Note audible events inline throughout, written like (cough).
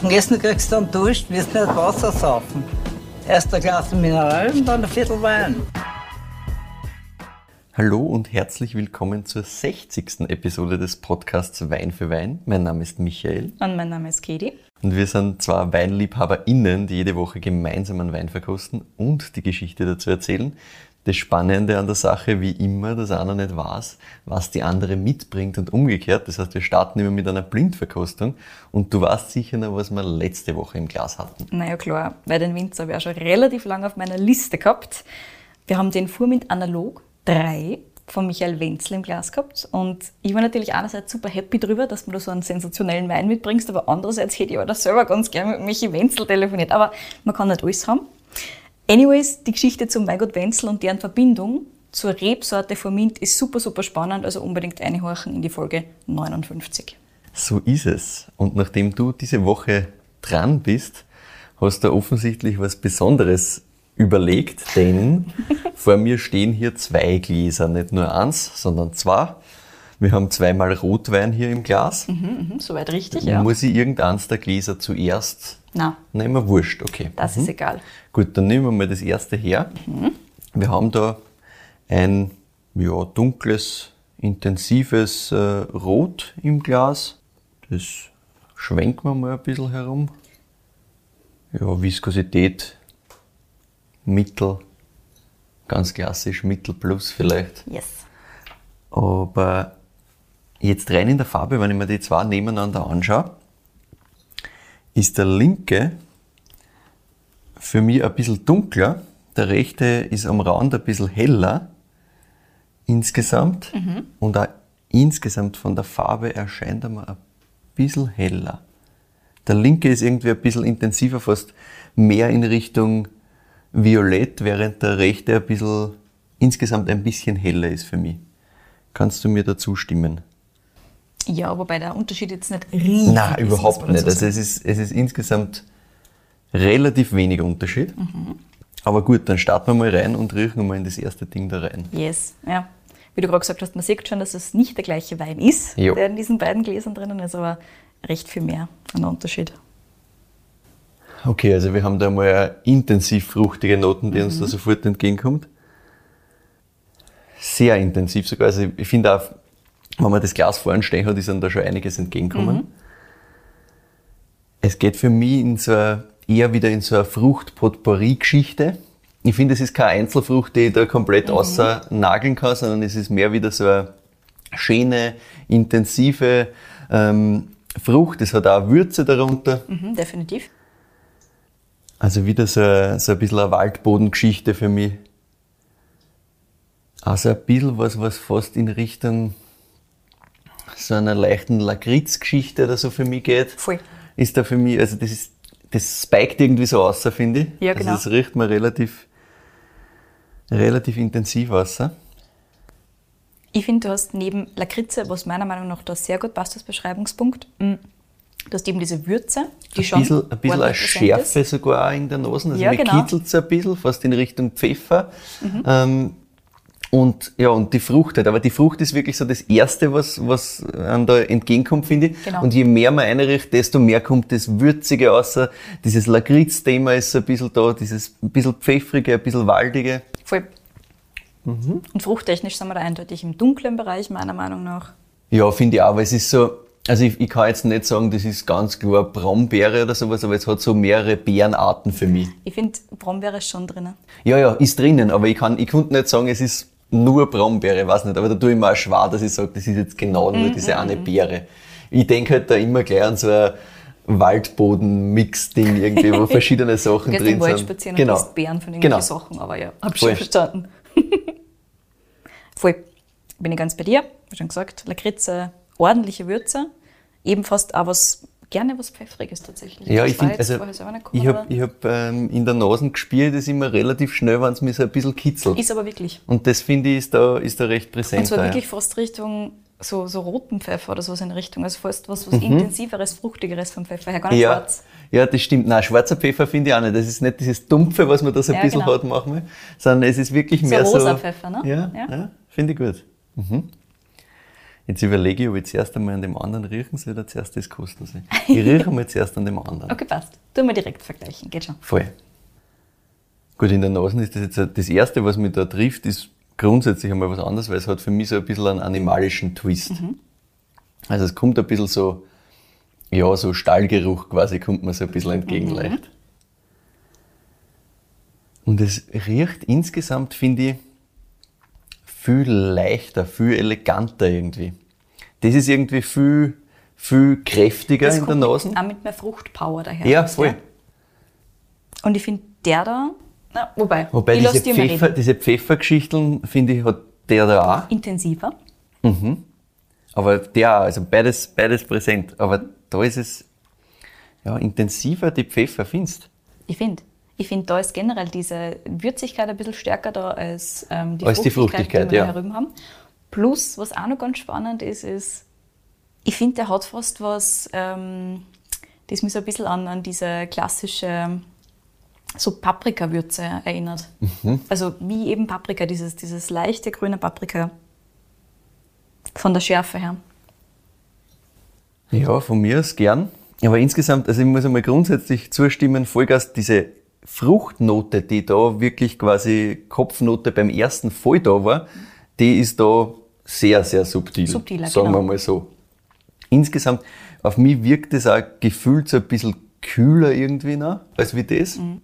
Am Essen kriegst du dann Durst, wirst nicht Wasser saufen. Erst ein Glas Mineral und dann ein Viertel Wein. Hallo und herzlich willkommen zur 60. Episode des Podcasts Wein für Wein. Mein Name ist Michael. Und mein Name ist Katie. Und wir sind zwei WeinliebhaberInnen, die jede Woche gemeinsam einen Wein verkosten und die Geschichte dazu erzählen. Das Spannende an der Sache, wie immer, dass einer nicht weiß, was die andere mitbringt und umgekehrt. Das heißt, wir starten immer mit einer Blindverkostung und du weißt sicher noch, was wir letzte Woche im Glas hatten. Naja, klar, weil den Winzer habe ich auch schon relativ lange auf meiner Liste gehabt. Wir haben den Furmint Analog 3 von Michael Wenzel im Glas gehabt und ich war natürlich einerseits super happy drüber, dass du da so einen sensationellen Wein mitbringst, aber andererseits hätte ich auch da selber ganz gerne mit Michi Wenzel telefoniert. Aber man kann nicht alles haben. Anyways, die Geschichte zum Weingut Wenzel und deren Verbindung zur Rebsorte Formint ist super, super spannend, also unbedingt einhorchen in die Folge 59. So ist es. Und nachdem du diese Woche dran bist, hast du offensichtlich was Besonderes überlegt, denn (laughs) vor mir stehen hier zwei Gläser, nicht nur eins, sondern zwei. Wir haben zweimal Rotwein hier im Glas. Mhm, mh, soweit richtig, ja. Muss ich irgendeins der Gläser zuerst Na, Nehmen wurscht, okay. das ist egal. Gut, dann nehmen wir mal das erste her. Wir haben da ein ja, dunkles, intensives äh, Rot im Glas. Das schwenken wir mal ein bisschen herum. Ja, Viskosität Mittel, ganz klassisch Mittel plus vielleicht. Yes. Aber jetzt rein in der Farbe, wenn ich mir die zwei nebeneinander anschaue, ist der linke für mich ein bisschen dunkler, der rechte ist am Rand ein bisschen heller insgesamt und auch insgesamt von der Farbe erscheint er mir ein bisschen heller. Der linke ist irgendwie ein bisschen intensiver, fast mehr in Richtung Violett, während der rechte ein bisschen, insgesamt ein bisschen heller ist für mich. Kannst du mir dazu stimmen? Ja, wobei der Unterschied jetzt nicht riesig Nein, ist. überhaupt muss man nicht. dazu Also es ist, es ist insgesamt relativ wenig Unterschied. Aber gut, dann starten wir mal rein und riechen mal in das erste Ding da rein. Yes, ja. Wie du gerade gesagt hast, man sieht schon, dass es nicht der gleiche Wein ist, Jo. der in diesen beiden Gläsern drinnen ist, aber recht viel mehr an Unterschied. Okay, also wir haben da mal intensiv fruchtige Noten, die uns da sofort entgegenkommt. Sehr intensiv sogar. Also ich finde auch, wenn man das Glas vorne stehen hat, ist dann da schon einiges entgegenkommen. Es geht für mich in so eine, eher wieder in so eine Frucht-Potpourri-Geschichte. Ich finde, es ist keine Einzelfrucht, die ich da komplett außer nageln kann, sondern es ist mehr wieder so eine schöne, intensive ähm, Frucht. Es hat auch Würze darunter. Mhm, definitiv. Also wieder so, ein- so ein bisschen eine Waldbodengeschichte für mich. Also ein bisschen was, was fast in Richtung so einer leichten Lakritz-Geschichte oder so für mich geht. Voll. Ist da für mich, also das ist, das spiked irgendwie so aus, finde ich. Ja, genau. Also das riecht mir relativ, relativ intensiv aus. Ich finde, du hast neben Lakritze, was meiner Meinung nach da sehr gut passt als Beschreibungspunkt, mm, du hast eben diese Würze, die Ein schon bisschen, ein bisschen eine Schärfe ist. sogar in der Nase. Also Ja, mir genau. Mhm. kitzelt es ein bisschen, fast in Richtung Pfeffer. Ähm, und ja, und die Frucht halt. Aber die Frucht ist wirklich so das Erste, was, was einem da entgegenkommt, finde ich. Genau. Und je mehr man einrichtet, desto mehr kommt das Würzige außer. Dieses Lakritz-Thema ist so ein bisschen da, dieses ein bisschen Pfeffrige, ein bisschen Waldige. Voll. Mhm. Und fruchttechnisch sind wir da eindeutig im dunklen Bereich, meiner Meinung nach. Ja, finde ich auch, weil es ist so, also ich, ich kann jetzt nicht sagen, das ist ganz klar Brombeere oder sowas, aber es hat so mehrere Beerenarten für mich. Ich finde, Brombeere ist schon drinnen. Ja, ja, ist drinnen, aber ich kann, ich konnte nicht sagen, es ist nur Brombeere, weiß nicht, aber da tue ich mir auch schwer, dass ich sage, das ist jetzt genau Mhm, nur diese eine Beere. Ich denke halt da immer gleich an so ein Waldboden-Mix-Ding irgendwie, wo (laughs) verschiedene Sachen drin im Wald sind. spazieren genau. und Beeren von irgendwelchen Genau. Sachen, aber ja, hab Voll. schon verstanden. (laughs) Voll. Bin ich ganz bei dir, wie schon gesagt, Lakritze, ordentliche Würze, eben fast auch was, gerne was Pfeffriges tatsächlich. Ja, Das ich finde, also ich habe hab, ähm, in der Nase gespürt, das immer relativ schnell, wenn es mich so ein bisschen kitzelt. Ist aber wirklich. Und das finde ich ist da, ist da recht präsent. Und zwar da, wirklich fast Richtung so, so roten Pfeffer oder sowas in Richtung. Also fast was, was intensiveres, fruchtigeres vom Pfeffer her, gar nicht Mhm. ja. schwarz. Ja, das stimmt. Nein, schwarzer Pfeffer finde ich auch nicht. Das ist nicht dieses Dumpfe, was man da so ein Ja, bisschen genau. hat manchmal, sondern es ist wirklich So mehr so. rosa Pfeffer, ne? Ja, Ja. ja. finde ich gut. Mhm. Jetzt überlege ich, ob ich zuerst einmal an dem anderen riechen soll oder zuerst das kosten soll. Ich rieche mal (laughs) zuerst an dem anderen. Okay, passt. Tu mal direkt vergleichen, geht schon. Voll. Gut, in der Nase ist das jetzt das Erste, was mich da trifft, ist grundsätzlich einmal was anderes, weil es hat für mich so ein bisschen einen animalischen Twist. Also es kommt ein bisschen so, ja, so Stallgeruch quasi kommt mir so ein bisschen entgegen leicht. Und es riecht insgesamt, finde ich, viel leichter, viel eleganter irgendwie. Das ist irgendwie viel, viel kräftiger in der Nase. Auch mit mehr Fruchtpower daher. Ja, voll. Und ich finde, der da, na, wobei, Wobei ich diese, Pfeffer, diese Pfeffergeschichten, finde ich, hat der da auch. Intensiver. Aber der auch, also beides, beides präsent. Aber da ist es ja, intensiver, die Pfeffer findest. Ich finde. Ich finde, da ist generell diese Würzigkeit ein bisschen stärker da als ähm, die, Als die Fruchtigkeit, Fruchtigkeit, die wir ja. herüben haben. Plus, was auch noch ganz spannend ist, ist, ich finde, der hat fast was, ähm, das mich so ein bisschen an, an diese klassische so Paprikawürze erinnert. Mhm. Also wie eben Paprika, dieses, dieses leichte grüne Paprika von der Schärfe her. Ja, von mir aus gern. Aber insgesamt, also ich muss einmal grundsätzlich zustimmen, Vollgas, diese Fruchtnote, die da wirklich quasi Kopfnote beim ersten voll da war, die ist da sehr, sehr subtil. Subtiler, sagen genau. wir mal so. Insgesamt, auf mich wirkt es auch gefühlt so ein bisschen kühler irgendwie noch, als wie das. Mhm.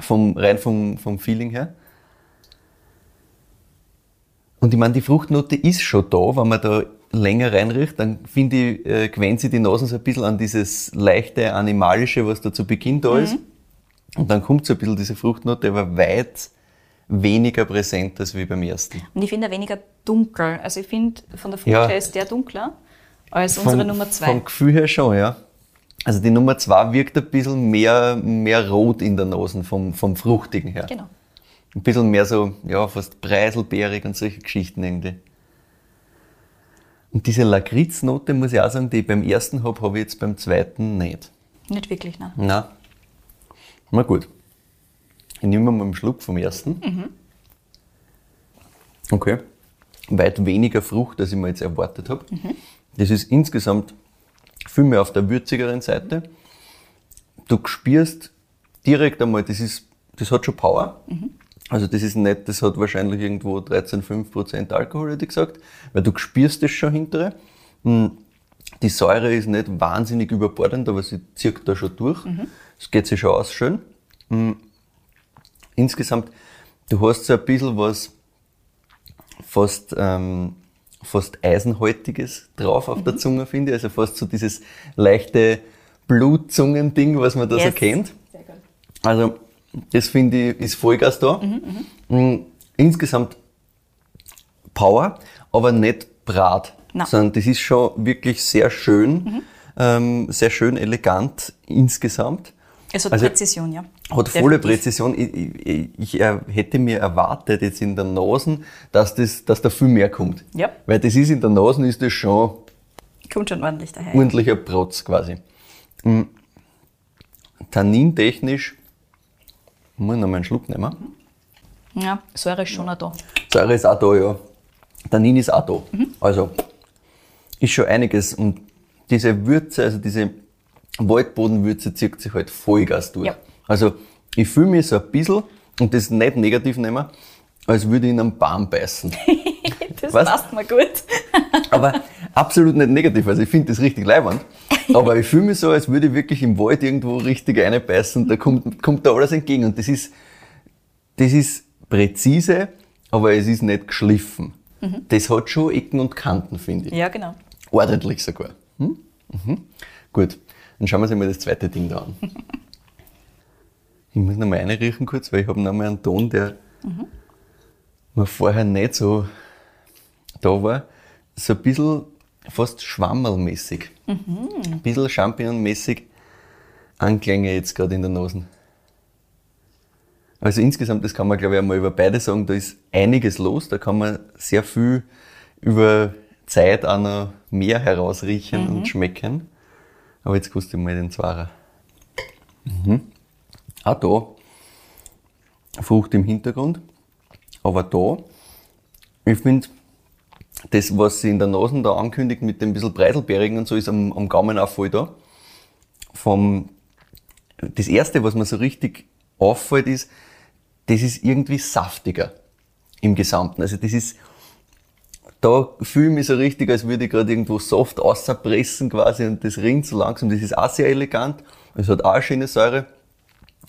Vom, rein vom, vom Feeling her. Und ich meine, die Fruchtnote ist schon da, wenn man da länger reinriecht, dann finde ich, äh, gewöhnt sich die Nasen so ein bisschen an dieses leichte Animalische, was da zu Beginn da ist. Und dann kommt so ein bisschen diese Fruchtnote, aber weit weniger präsent als wie beim ersten. Und ich finde er weniger dunkel. Also ich finde, von der Frucht Ja. her ist der dunkler als unsere Nummer zwei. Vom Gefühl her schon, ja. Also die Nummer zwei wirkt ein bisschen mehr, mehr rot in der Nase, vom, vom Fruchtigen her. Genau. Ein bisschen mehr so, ja, fast preiselbeerig und solche Geschichten irgendwie. Und diese Lakritznote, muss ich auch sagen, die ich beim ersten habe, habe ich jetzt beim zweiten nicht. Nicht wirklich, ne? Na, na gut. Ich nehme mal einen Schluck vom ersten. Okay. Weit weniger Frucht, als ich mir jetzt erwartet habe. Das ist insgesamt viel mehr auf der würzigeren Seite. Du spürst direkt einmal, das, ist, das hat schon Power. Also das ist nicht, das hat wahrscheinlich irgendwo 13,5% Alkohol, hätte ich gesagt, weil du spürst das schon hintere. Hm, Die Säure ist nicht wahnsinnig überbordend, aber sie zieht da schon durch. Es geht sich schon aus schön. Hm, Insgesamt, du hast so ein bisschen was fast, ähm, fast Eisenhaltiges drauf auf der Zunge, finde ich. Also fast so dieses leichte Blutzungen-Ding, was man da so Yes. kennt. Sehr gut. Also, das finde ich, ist Vollgas da. Mm, Insgesamt Power, aber nicht Brat. Na. Sondern das ist schon wirklich sehr schön, ähm, sehr schön elegant insgesamt. Es hat Also- Präzision, ja. Hat volle. Präzision. Ich, ich, ich hätte mir erwartet jetzt in der Nase, dass, das, dass da viel mehr kommt. Ja. Weil das ist in der Nase ist das schon Kommt schon ordentlich daher. ordentlicher Protz quasi. Mm. Tannintechnisch, muss ich noch mal einen Schluck nehmen. Ja, Säure ist schon auch da. Säure ist auch da, ja. Tannin ist auch da. Also, ist schon einiges. Und diese Würze, also diese Waldbodenwürze zieht sich halt Vollgas durch. Ja. Also, ich fühle mich so ein bisschen, und das nicht negativ nehmen, als würde ich in einen Baum beißen. (laughs) Das Was? passt mir gut. (laughs) Aber absolut nicht negativ. Also ich finde das richtig leibend. Aber ich fühle mich so, als würde ich wirklich im Wald irgendwo richtig reinbeißen. Da kommt, kommt da alles entgegen. Und das ist, das ist präzise, aber es ist nicht geschliffen. Das hat schon Ecken und Kanten, finde ich. Ja, genau. Ordentlich sogar. Hm? Mhm. Gut, dann schauen wir uns mal das zweite Ding da an. Ich muss noch mal reinriechen kurz, weil ich habe noch mal einen Ton, der mir vorher nicht so da war. So ein bisschen fast schwammerlmäßig. Ein bisschen Champignonmäßig Anklänge jetzt gerade in der Nase. Also insgesamt, das kann man glaube ich einmal über beide sagen, da ist einiges los, da kann man sehr viel über Zeit auch noch mehr herausriechen und schmecken. Aber jetzt kostet mal den Zwarer. Mhm. Auch da Frucht im Hintergrund, aber da, ich finde, das, was sie in der Nase da ankündigt mit dem bisschen Preiselbeerigen und so, ist am, am Gaumen auch voll da. Vom, das erste, was mir so richtig auffällt, ist, das ist irgendwie saftiger im Gesamten. Also das ist, da fühle ich mich so richtig, als würde ich gerade irgendwo soft auspressen quasi und das rinnt so langsam. Das ist auch sehr elegant. Es hat auch eine schöne Säure.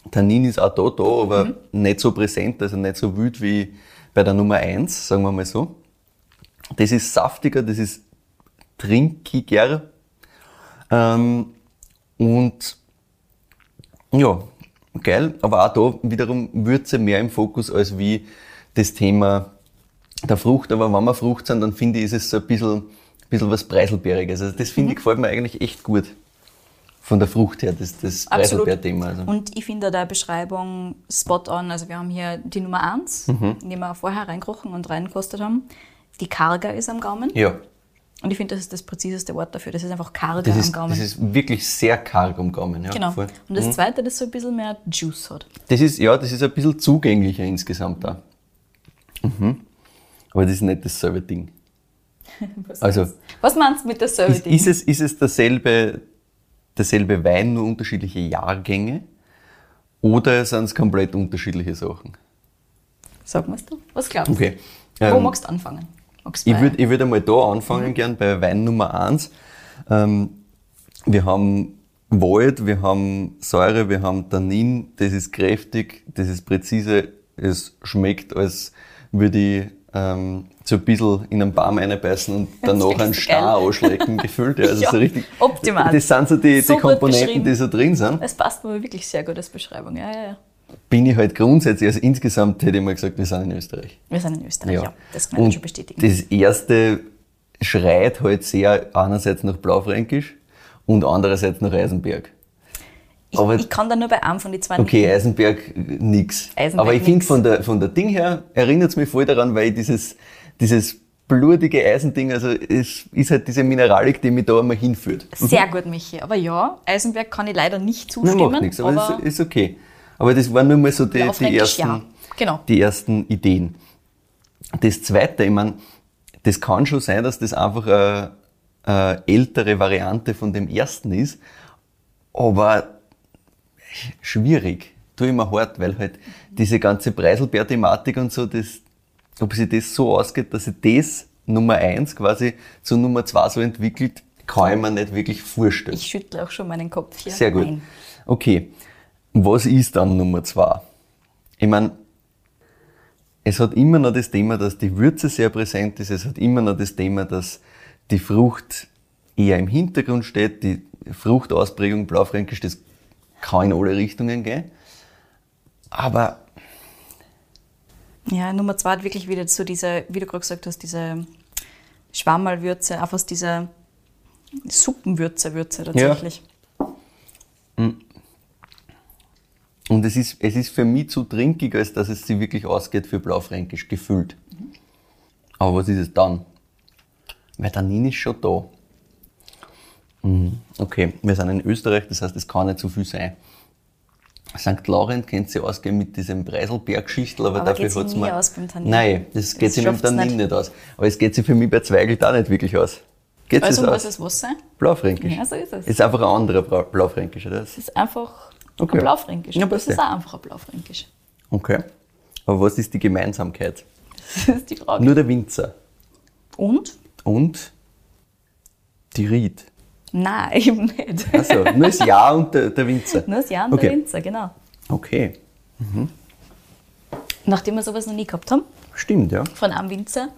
Tannin ist auch da, da, aber nicht so präsent, also nicht so wild wie bei der Nummer 1, sagen wir mal so. Das ist saftiger, das ist trinkiger. Ähm, und ja, geil, aber auch da wiederum Würze mehr im Fokus als wie das Thema der Frucht. Aber wenn wir Frucht sind, dann finde ich, ist es so ein bisschen, ein bisschen was Preiselbeeriges. Also das finde ich, gefällt mir eigentlich echt gut. Von der Frucht her, das, das. Preiselbeer-Thema. Also. Und ich finde der Beschreibung spot on. Also wir haben hier die Nummer 1, Mhm. die wir vorher reingerochen und reingekostet haben. Die karger ist am Gaumen. Ja, Und ich finde, das ist das präziseste Wort dafür. Das ist einfach karger das am Gaumen. das ist wirklich sehr karg am Gaumen. Ja, genau. voll. Und das zweite, das so ein bisschen mehr Juice hat. Das ist, ja, das ist ein bisschen zugänglicher insgesamt da. Mhm. Aber das ist nicht dasselbe Ding. (laughs) Was Also- meinst- Was meinst du mit derselbe Ist, Ding? ist, es, ist es derselbe, derselbe Wein, nur unterschiedliche Jahrgänge? Oder sind es komplett unterschiedliche Sachen? Sag mal's du. Was glaubst du? Okay. Wo Ähm, magst du anfangen? Magst du Ich würde ich würd einmal da anfangen, gern bei Wein Nummer 1. Ähm, wir haben Wald, wir haben Säure, wir haben Tannin, das ist kräftig, das ist präzise, es schmeckt, als würde ich ähm, so ein bisschen in einen Baum einbeißen und danach einen Star anschlecken, (laughs) gefühlt. Ja, also Ja, so richtig, optimal. Das sind so die, die So gut Komponenten, die so drin sind. Das passt mir wirklich sehr gut als Beschreibung. Ja, ja, ja. Bin ich halt grundsätzlich, also insgesamt hätte ich mal gesagt, wir sind in Österreich. Wir sind in Österreich, ja. Das kann ich Und schon bestätigen. Das erste schreit halt sehr einerseits nach Blaufränkisch und andererseits nach Eisenberg. Ich, aber- ich kann da nur bei einem von den zwei Okay. Eisenberg nix. Eisenberg Aber ich finde von der, von der Ding her erinnert es mich voll daran, weil ich dieses, dieses blutige Eisending, also es ist halt diese Mineralik, die mich da einmal hinführt. Sehr gut, Michi. Aber ja, Eisenberg kann ich leider nicht Nein, zustimmen. macht nichts, aber, es ist, ist okay. Aber das waren nur mal so die, die, ersten, ja. Genau. die ersten Ideen. Das zweite, ich meine, das kann schon sein, dass das einfach eine, eine ältere Variante von dem ersten ist, aber schwierig. Tue ich mir hart, weil halt diese ganze Preiselbeer-Thematik und so, das, ob sich das so ausgeht, dass sich das Nummer eins quasi zu Nummer zwei so entwickelt, kann ich mir nicht wirklich vorstellen. Ich schüttle auch schon meinen Kopf hier. Sehr gut. Nein. Okay, was ist dann Nummer zwei? Ich meine, es hat immer noch das Thema, dass die Würze sehr präsent ist. Es hat immer noch das Thema, dass die Frucht eher im Hintergrund steht. Die Fruchtausprägung Blaufränkisch, das kann in alle Richtungen gehen. Aber Ja, Nummer zwei hat wirklich wieder so diese, wie du gerade gesagt hast, diese Schwammerlwürze, auch aus dieser Suppenwürze, Würze tatsächlich. Und es ist, es ist für mich zu trinkig, als dass es sich wirklich ausgeht für Blaufränkisch, gefüllt. Aber was ist es dann? Weil Tannin ist schon da. Mhm. Okay, wir sind in Österreich, das heißt, es kann nicht zu viel sein. St. Laurent kennt sie ausgehen mit diesem Preiselberg-Schichtel, aber, Aber dafür sie hat's nie mir... aus beim Tannin. Nein, das geht Das sich mit dem Tannin nicht. aus. Aber es geht sich für mich bei Zweigelt auch nicht wirklich aus. Geht Also es muss es was sein? Blaufränkisch. Ja, so ist es. Ist einfach ein anderer Bra- Blaufränkisch, oder? Das ist einfach Okay. ein Blaufränkisch. Ja, das ist auch einfach ein Blaufränkisch. Okay. Aber was ist die Gemeinsamkeit? (laughs) Das ist die Frage. Nur der Winzer. Und? Und die Ried. Nein, eben nicht. Also, nur das Jahr und der, der Winzer. Nur das Jahr und Okay. der Winzer, genau. Okay, Nachdem wir sowas noch nie gehabt haben, stimmt, ja. von einem Winzer,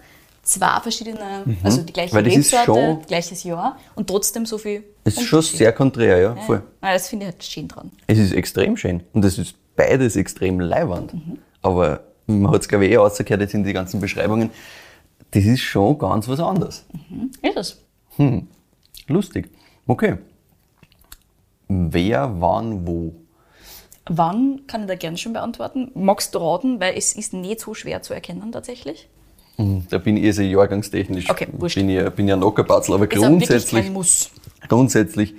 zwei verschiedene, also die gleiche Mhm. Weil das ist Rebsorte, schon- gleiches Jahr und trotzdem so viel Es ist schon sehr konträr, ja, voll. Ja, das finde ich halt schön dran. Es ist extrem schön. Und es ist beides extrem leiwand. Mhm. Aber man hat es, glaube ich, eh rausgehört jetzt in die ganzen Beschreibungen. Das ist schon ganz was anderes. Ist es? Lustig. Okay. Wer, wann, wo? Wann kann ich da gerne schon beantworten? Magst du raten, weil es ist nicht so schwer zu erkennen tatsächlich. Hm, Da bin ich eher so jahrgangstechnisch. Okay, wurscht. bin ich, bin ich ein Nockerbatzel. Aber Ist grundsätzlich, kein Muss. grundsätzlich,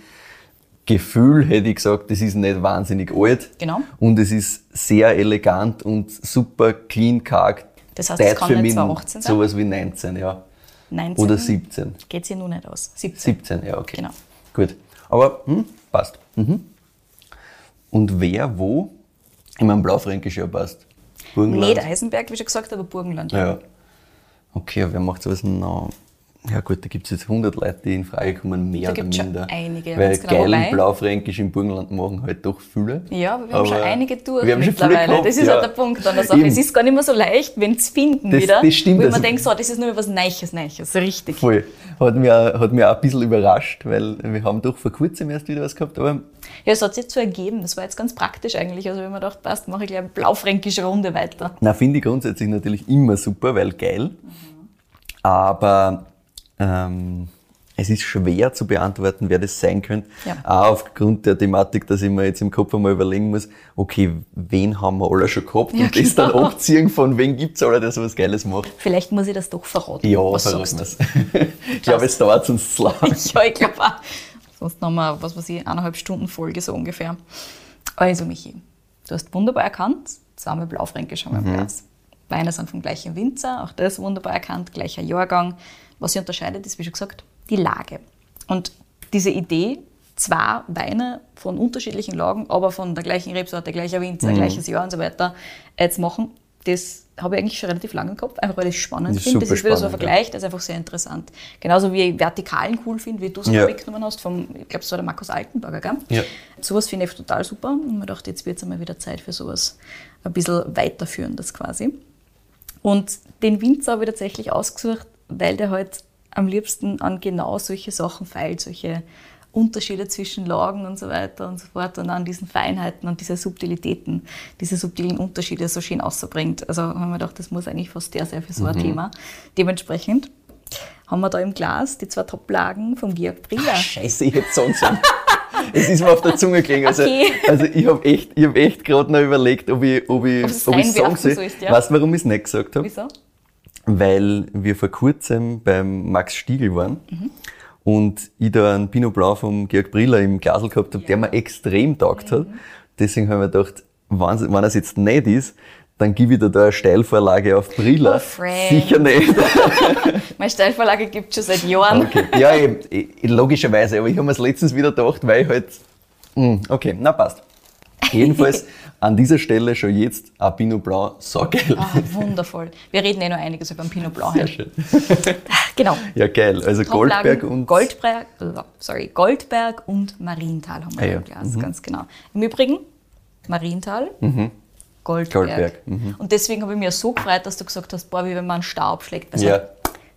Gefühl hätte ich gesagt, das ist nicht wahnsinnig alt. Genau. Und es ist sehr elegant und super clean karg. Das heißt, es Zeit kann für nicht mich 2018 sein? Sowas wie 19, ja. 19. Oder 17? Geht sich nur nicht aus. 17. 17, ja, okay. Genau. Gut. Aber hm, passt. Mhm. Und wer wo? Ich meine, Blaufränkisch ja passt. Burgenland. Nicht Eisenberg, wie schon gesagt, aber Burgenland. Ja. Okay, aber wer macht sowas noch? Ja gut, da gibt es jetzt 100 Leute, die in Frage kommen, mehr Da oder gibt's schon minder. einige, Weil ganz genau. geil Wobei- Blaufränkisch im Burgenland machen halt doch viele. Ja, aber wir haben schon einige durch wir haben schon viele mittlerweile. gehabt, das ist ja. halt der Punkt an der Sache. Eben. Es ist gar nicht mehr so leicht, wenn es finden Das- wieder. das stimmt, also- man denkt, so, das ist nur was Neues, Neues. Richtig. Voll. Hat mich, auch- hat mich auch ein bisschen überrascht, weil wir haben doch vor kurzem erst wieder was gehabt, aber Ja, es hat sich jetzt so ergeben. Das war jetzt ganz praktisch eigentlich. Also, wenn man dachte, passt, mache ich gleich eine blaufränkische Runde weiter. Na, finde ich grundsätzlich natürlich immer super, weil geil. Aber ähm, es ist schwer zu beantworten, wer das sein könnte. Ja. Auch aufgrund der Thematik, dass ich mir jetzt im Kopf einmal überlegen muss, okay, wen haben wir alle schon gehabt Ja, und das dann genau. abziehen von wen gibt's alle, der sowas Geiles macht. Vielleicht muss ich das doch verraten. Ja, was verraten sagst wir's. (laughs) ich glaube, es dauert uns zu lang. (laughs) Ja, ich glaube auch. Sonst haben wir, was weiß ich, eineinhalb Stunden Folge so ungefähr. Also, Michi, du hast wunderbar erkannt, zweimal Blaufränkisch haben wir Mhm. im Glas. Weine sind vom gleichen Winzer, auch das wunderbar erkannt, gleicher Jahrgang. Was sie unterscheidet, ist, wie schon gesagt, die Lage. Und diese Idee, zwei Weine von unterschiedlichen Lagen, aber von der gleichen Rebsorte, gleicher Winzer, Mhm. gleiches Jahr und so weiter, äh, zu machen, das habe ich eigentlich schon relativ lange im Kopf, einfach weil ich es spannend finde. Das ist wieder so ein spannend, ja. Vergleich, das ist einfach sehr interessant. Genauso wie ich Vertikalen cool finde, wie du es Ja. weggenommen hast, vom, ich glaube, es war der Markus Altenberger, gell? Ja. Sowas finde ich total super. Und mir dachte, jetzt wird es einmal wieder Zeit für sowas ein bisschen weiterführendes quasi. Und den Winzer habe ich tatsächlich ausgesucht, weil der halt am liebsten an genau solche Sachen feilt, solche Unterschiede zwischen Lagen und so weiter und so fort und an diesen Feinheiten und diese Subtilitäten, diese subtilen Unterschiede so schön auszubringt. Also haben wir gedacht, das muss eigentlich fast der sein für so ein Thema. Dementsprechend haben wir da im Glas die zwei Toplagen vom Georg Briller. Scheiße, ich hätte sollen. Es ist mir auf der Zunge gelegen. Also, Okay. also ich habe echt, ich hab echt gerade noch überlegt, ob ich ob ich, Ob ob ich reinwerfen soll. sollst, ja. Weißt du, warum ich es nicht gesagt habe? Wieso? Weil wir vor kurzem beim Max Stiegel waren Mhm. und ich da einen Pinot Blanc vom Georg Briller im Glasl gehabt habe, der mir extrem taugt hat. Mhm. Deswegen habe ich mir gedacht, wenn wenn es jetzt nicht ist, dann gebe ich dir da eine Steilvorlage auf Briller. Oh. Sicher nicht. (laughs) Meine Steilvorlage gibt es schon seit Jahren. Okay. Ja, eben, logischerweise, aber ich habe mir letztens wieder gedacht, weil ich halt. Hm, Okay, na passt. Jedenfalls (laughs) an dieser Stelle schon jetzt ein Pinot Blanc so geil. Ah, wundervoll. Wir reden eh noch einiges über den Pinot Blanc. Sehr schön. (laughs) Genau. Ja, geil. Also Goldberg und. Goldberg, äh, sorry, Goldberg und Marienthal haben wir Ah, ja. im Glas, ganz genau. Im Übrigen, Marienthal, Goldberg. Goldberg, mhm. Und deswegen habe ich mich so gefreut, dass du gesagt hast, boah, wie wenn man einen Star abschlägt. Also Ja.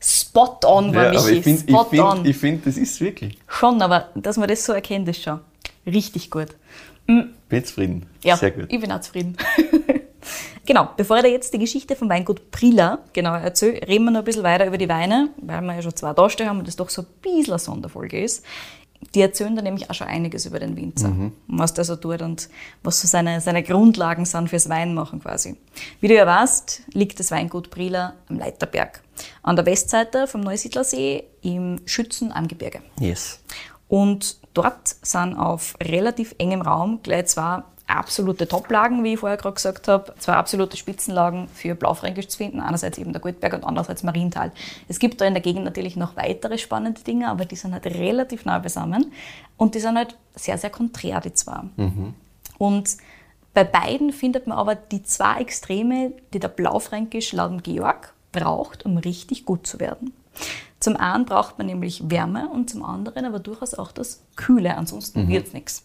spot on war Ja, Michi, ich finde, spot ich find, on. ich find, das ist wirklich. Schon, aber dass man das so erkennt, ist schon richtig gut. Bin zufrieden. Ja, Sehr gut. ich bin auch zufrieden. (laughs) genau, bevor ich dir jetzt die Geschichte vom Weingut Prilla genau erzähle, reden wir noch ein bisschen weiter über die Weine, weil wir ja schon zwei darstellen haben und das doch so ein bisschen eine Sonderfolge ist. Die erzählen da nämlich auch schon einiges über den Winzer, Mhm. was der so tut und was so seine, seine Grundlagen sind fürs Weinmachen quasi. Wie du ja weißt, liegt das Weingut Prilla am Leiterberg, an der Westseite vom Neusiedlersee im Schützen am Gebirge. Yes. Und dort sind auf relativ engem Raum gleich zwei absolute Toplagen, wie ich vorher gerade gesagt habe, zwei absolute Spitzenlagen für Blaufränkisch zu finden. Einerseits eben der Goldberg und andererseits Marienthal. Es gibt da in der Gegend natürlich noch weitere spannende Dinge, aber die sind halt relativ nah beisammen und die sind halt sehr, sehr konträr, die zwei. Und bei beiden findet man aber die zwei Extreme, die der Blaufränkisch laut Georg braucht, um richtig gut zu werden. Zum einen braucht man nämlich Wärme und zum anderen aber durchaus auch das Kühle, ansonsten wird's nichts.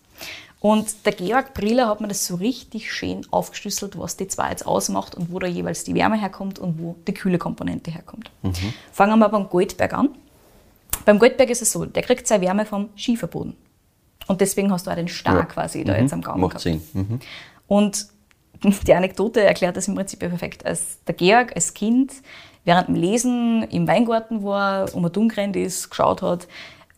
Und der Georg Briller hat mir das so richtig schön aufgeschlüsselt, was die zwei jetzt ausmacht und wo da jeweils die Wärme herkommt und wo die kühle Komponente herkommt. Fangen wir beim Goldberg an. Beim Goldberg ist es so, der kriegt seine Wärme vom Schieferboden. Und deswegen hast du auch den Star Ja. quasi da jetzt am Gaumen Macht gehabt. Sinn. Mhm. Und (laughs) die Anekdote erklärt das im Prinzip perfekt. Als der Georg als Kind während dem Lesen im Weingarten war, um ein Dummgerannt ist, geschaut hat,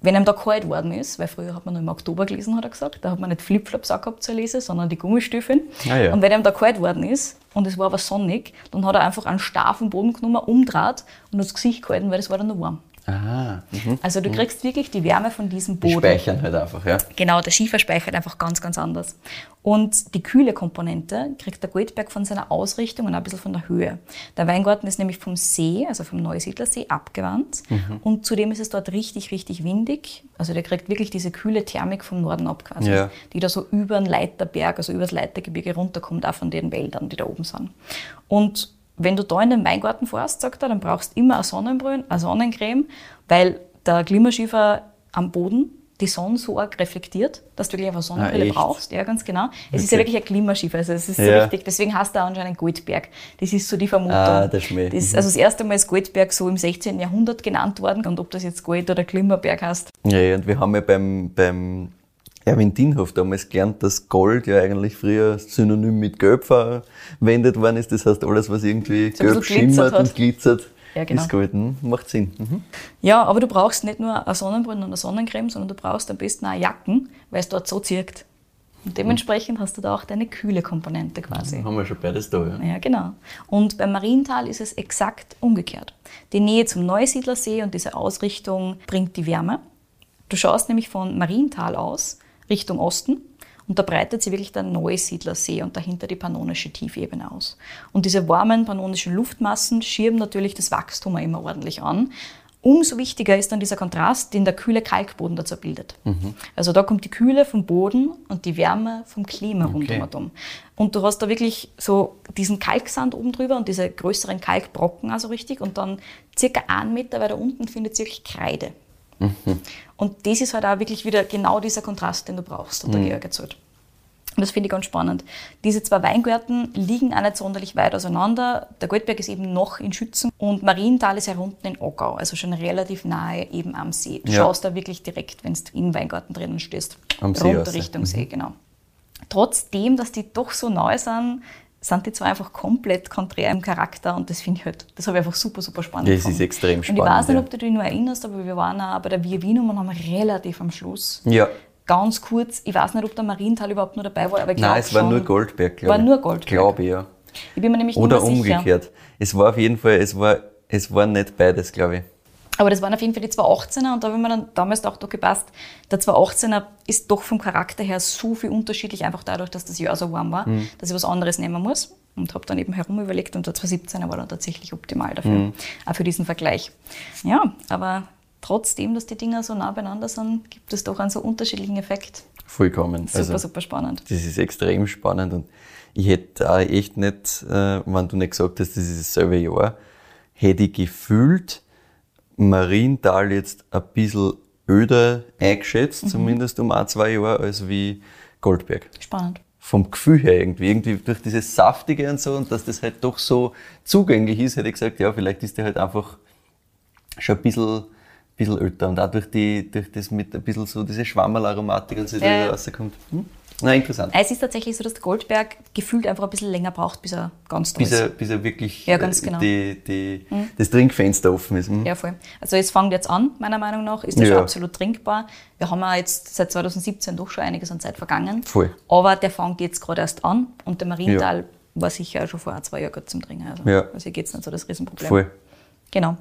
wenn ihm da kalt worden ist, weil früher hat man noch im Oktober gelesen, hat er gesagt, da hat man nicht Flipflops auch gehabt zu lesen, sondern die Gummistiefeln. Ah ja. Und wenn ihm da kalt worden ist und es war aber sonnig, dann hat er einfach einen Star vom Boden genommen, umdreht und das Gesicht gehalten, weil es war dann noch warm. Ah, mhm. Also du kriegst wirklich die Wärme von diesem Die Boden. speichern halt einfach, ja. Genau, der Schiefer speichert einfach ganz, ganz anders. Und die kühle Komponente kriegt der Goldberg von seiner Ausrichtung und ein bisschen von der Höhe. Der Weingarten ist nämlich vom See, also vom Neusiedlersee, abgewandt. Mhm. Und zudem ist es dort richtig, richtig windig. Also der kriegt wirklich diese kühle Thermik vom Norden ab quasi, Ja. die da so über den Leiterberg, also über das Leitergebirge runterkommt, auch von den Wäldern, die da oben sind. Und wenn du da in den Weingarten fährst, sagt er, dann brauchst du immer eine Sonnenbrille, eine Sonnencreme, weil der Klimaschiefer am Boden die Sonne so arg reflektiert, dass du wirklich eine Sonnenbrille Ah, brauchst. Ja, ganz genau. Es ist ja Okay. wirklich ein Klimaschiefer, also es ist so Ja. richtig. Deswegen heißt er anscheinend Goldberg. Das ist so die Vermutung. Ah, der Schmäh. Das ist Mhm. also das erste Mal ist Goldberg so im 16. Jahrhundert genannt worden und ob das jetzt Gold oder Klimaberg heißt. Ja, ja, und wir haben ja beim, beim Erwin Dienhoff damals gelernt, dass Gold ja eigentlich früher synonym mit Gelb verwendet worden ist. Das heißt, alles, was irgendwie So gelb schimmert und glitzert, Ja, genau. ist Gold. Hm, macht Sinn. Mhm. Ja, aber du brauchst nicht nur eine Sonnenbrille und eine Sonnencreme, sondern du brauchst am besten auch Jacken, weil es dort so zirkt. Und dementsprechend hast du da auch deine kühle Komponente quasi. Haben wir schon beides da, ja. Ja, genau. Und beim Mariental ist es exakt umgekehrt. Die Nähe zum Neusiedlersee und diese Ausrichtung bringt die Wärme. Du schaust nämlich von Mariental aus Richtung Osten und da breitet sich wirklich der Neusiedlersee und dahinter die pannonische Tiefebene aus. Und diese warmen pannonischen Luftmassen schirmen natürlich das Wachstum immer ordentlich an. Umso wichtiger ist dann dieser Kontrast, den der kühle Kalkboden dazu bildet. Also da kommt die Kühle vom Boden und die Wärme vom Klima Okay. rundum. Und du hast da wirklich so diesen Kalksand oben drüber und diese größeren Kalkbrocken also richtig und dann circa einen Meter weiter unten findet sich wirklich Kreide. Und das ist halt auch wirklich wieder genau dieser Kontrast, den du brauchst, hat der Georg erzählt. Und das finde ich ganz spannend. Diese zwei Weingärten liegen auch nicht sonderlich weit auseinander. Der Goldberg ist eben noch in Schützen und Marienthal ist ja unten in Ockau, also schon relativ nahe eben am See. Du Ja. schaust da wirklich direkt, wenn du im Weingarten drinnen stehst, Am See runter. Richtung See, genau. Trotzdem, dass die doch so neu sind, sind die zwei einfach komplett konträr im Charakter und das finde ich halt, das habe ich einfach super, super spannend Das ist gefunden. extrem Und ich spannend, weiß nicht, ob du dich noch erinnerst, aber wir waren auch bei der Via Vinum und haben relativ am Schluss Ja. ganz kurz, ich weiß nicht, ob der Marienthal überhaupt nur dabei war, aber ich glaube Nein, es war schon. nur Goldberg, glaube War ich. nur Goldberg. Glaube ich, ja. Ich bin mir nämlich Oder nicht mehr sicher. umgekehrt. Es war auf jeden Fall, es war, es war nicht beides, glaube ich. Aber das waren auf jeden Fall die 218er und da habe ich mir dann damals auch doch gepasst, der 218er ist doch vom Charakter her so viel unterschiedlich, einfach dadurch, dass das Jahr so warm war, Mhm. dass ich was anderes nehmen muss. Und habe dann eben herum überlegt und der 217er war dann tatsächlich optimal dafür, Mhm. auch für diesen Vergleich. Ja, aber trotzdem, dass die Dinger so nah beieinander sind, gibt es doch einen so unterschiedlichen Effekt. Vollkommen. Super, also, super spannend. Das ist extrem spannend und ich hätte auch echt nicht, äh, wenn du nicht gesagt hast, das ist dasselbe Jahr, hätte ich gefühlt Marienthal jetzt ein bisschen öder eingeschätzt, Mhm. zumindest um ein, zwei Jahre, als wie Goldberg. Spannend. Vom Gefühl her irgendwie, irgendwie durch dieses Saftige und so und dass das halt doch so zugänglich ist, hätte ich gesagt, ja, vielleicht ist der halt einfach schon ein bisschen, bisschen älter und auch durch, die, durch das mit ein bisschen so diese Schwammerl-Aromatik und so, die Ja, da rauskommt. Hm? Na, interessant. Es ist tatsächlich so, dass der Goldberg gefühlt einfach ein bisschen länger braucht, bis er ganz da Bis ist. er, bis er wirklich Ja, ganz genau. die, die, das Trinkfenster offen ist. Hm? Ja, voll. Also es fängt jetzt an, meiner Meinung nach, ist das Ja. schon absolut trinkbar. Wir haben ja jetzt seit 2017 doch schon einiges an Zeit vergangen. Voll. Aber der fängt jetzt gerade erst an und der Marienthal war sicher schon vor ein, zwei Jahren gut zum Trinken. Also, Ja. also hier geht es nicht so das Riesenproblem. Voll. Genau.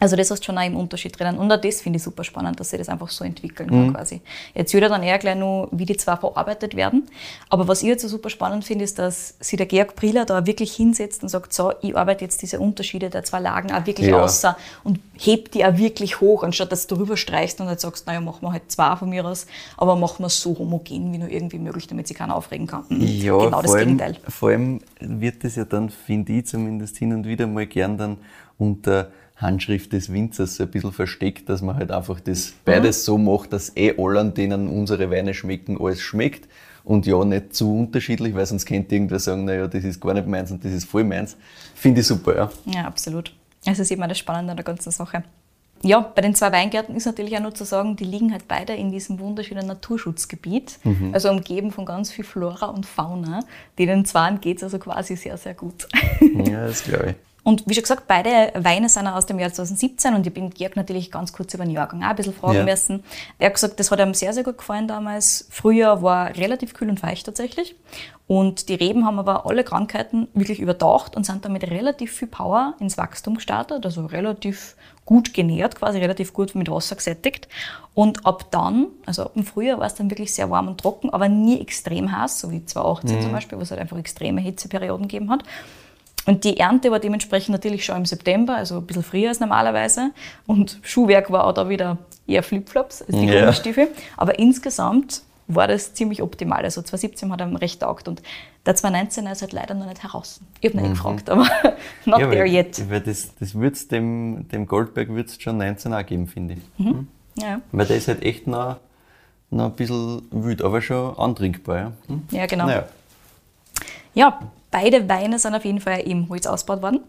Also das hast du schon auch im Unterschied drinnen. Und auch das finde ich super spannend, dass sich das einfach so entwickeln Mhm. kann quasi. Jetzt würde dann eher gleich nur, wie die zwei verarbeitet werden. Aber was ich jetzt so super spannend finde, ist, dass sich der Georg Prieler da wirklich hinsetzt und sagt, so, ich arbeite jetzt diese Unterschiede der zwei Lagen auch wirklich Ja. außer und hebt die auch wirklich hoch, anstatt dass du drüber streichst und halt sagst, naja, machen wir halt zwei von mir aus, aber machen wir es so homogen wie nur irgendwie möglich, damit sich keiner aufregen kann. Ja, genau das allem, Gegenteil. vor allem wird das ja dann, finde ich zumindest hin und wieder mal gern dann unter Handschrift des Winzers so ein bisschen versteckt, dass man halt einfach das beides so macht, dass eh allen, denen unsere Weine schmecken, alles schmeckt und ja nicht zu unterschiedlich, weil sonst könnte irgendwer sagen, naja, das ist gar nicht meins und das ist voll meins. Finde ich super, ja. Ja, absolut. Also sieht man das Spannende an der ganzen Sache. Ja, bei den zwei Weingärten ist natürlich auch nur zu sagen, die liegen halt beide in diesem wunderschönen Naturschutzgebiet, also umgeben von ganz viel Flora und Fauna. Denen zweien geht es also quasi sehr, sehr gut. Ja, das glaube ich. Und wie schon gesagt, beide Weine sind aus dem Jahr 2017 und ich bin Georg natürlich ganz kurz über den Jahrgang auch ein bisschen fragen Ja. müssen. Er hat gesagt, das hat ihm sehr, sehr gut gefallen damals. Frühjahr war relativ kühl und feucht tatsächlich. Und die Reben haben aber alle Krankheiten wirklich überdacht und sind damit relativ viel Power ins Wachstum gestartet, also relativ gut genährt, quasi relativ gut mit Wasser gesättigt. Und ab dann, also ab dem Frühjahr war es dann wirklich sehr warm und trocken, aber nie extrem heiß, so wie 2018 zum Beispiel, wo es halt einfach extreme Hitzeperioden gegeben hat. Und die Ernte war dementsprechend natürlich schon im September, also ein bisschen früher als normalerweise. Und Schuhwerk war auch da wieder eher Flipflops als die Ja. Gummistiefel. Aber insgesamt war das ziemlich optimal. Also 2017 hat er ihm recht taugt. Und der 2019 ist halt leider noch nicht heraus. Ich habe nicht gefragt, aber (laughs) not Ja, there weil, yet. weil das, das wird's dem, dem Goldberg wird's schon 19 auch geben, finde ich. Ja, Weil der ist halt echt noch, noch ein bisschen wild, aber schon antrinkbar. Ja, hm? ja genau. Naja. Ja, beide Weine sind auf jeden Fall im Holz ausgebaut worden.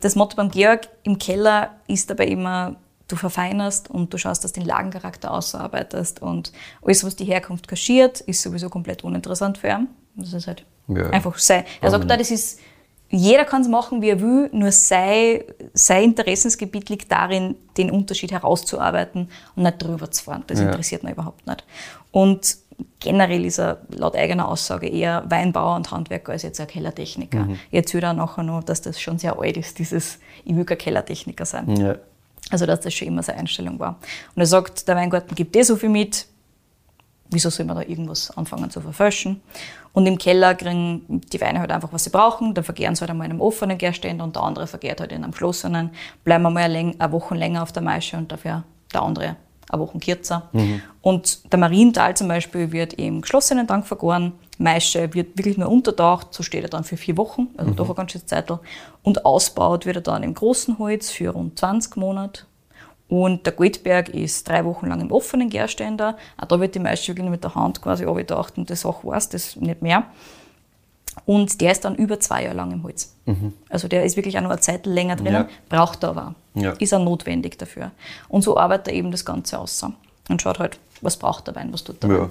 Das Motto beim Georg im Keller ist dabei immer, du verfeinerst und du schaust, dass du den Lagencharakter ausarbeitest und alles, was die Herkunft kaschiert, ist sowieso komplett uninteressant für ihn. Das ist halt Ja. einfach sein. Er sagt da, das ist, jeder kann es machen, wie er will, nur sein, sein Interessensgebiet liegt darin, den Unterschied herauszuarbeiten und nicht drüber zu fahren. Das Ja. interessiert ihn überhaupt nicht. Und generell ist er laut eigener Aussage eher Weinbauer und Handwerker als jetzt ein Kellertechniker. Mhm. Er erzählt auch nachher noch, dass das schon sehr alt ist, dieses, ich will kein Kellertechniker sein. Ja. Also, dass das schon immer seine Einstellung war. Und er sagt, der Weingarten gibt eh so viel mit, wieso soll man da irgendwas anfangen zu verfälschen? Und im Keller kriegen die Weine halt einfach, was sie brauchen. Da vergehren sie halt einmal in einem offenen Gärständer und der andere vergehrt halt in einem geschlossenen. Bleiben wir mal eine Woche länger auf der Maische und dafür der andere eine Woche kürzer. Und der Marienthal zum Beispiel wird im geschlossenen Tank vergoren. Maische wird wirklich nur untertaucht, so steht er dann für vier Wochen, also doch eine ganz schöne Zeit. Und ausbaut wird er dann im großen Holz für rund 20 Monate. Und der Goldberg ist drei Wochen lang im offenen Gärständer. Auch da wird die Maische wirklich nur mit der Hand quasi abgedacht und das auch weiß, das nicht mehr. Und der ist dann über zwei Jahre lang im Holz. Also der ist wirklich auch noch eine Zeit länger drinnen, Ja. braucht er aber. Ja. Ist er notwendig dafür. Und so arbeitet er eben das Ganze aus und schaut halt, was braucht der Wein, was tut der Wein. Ja.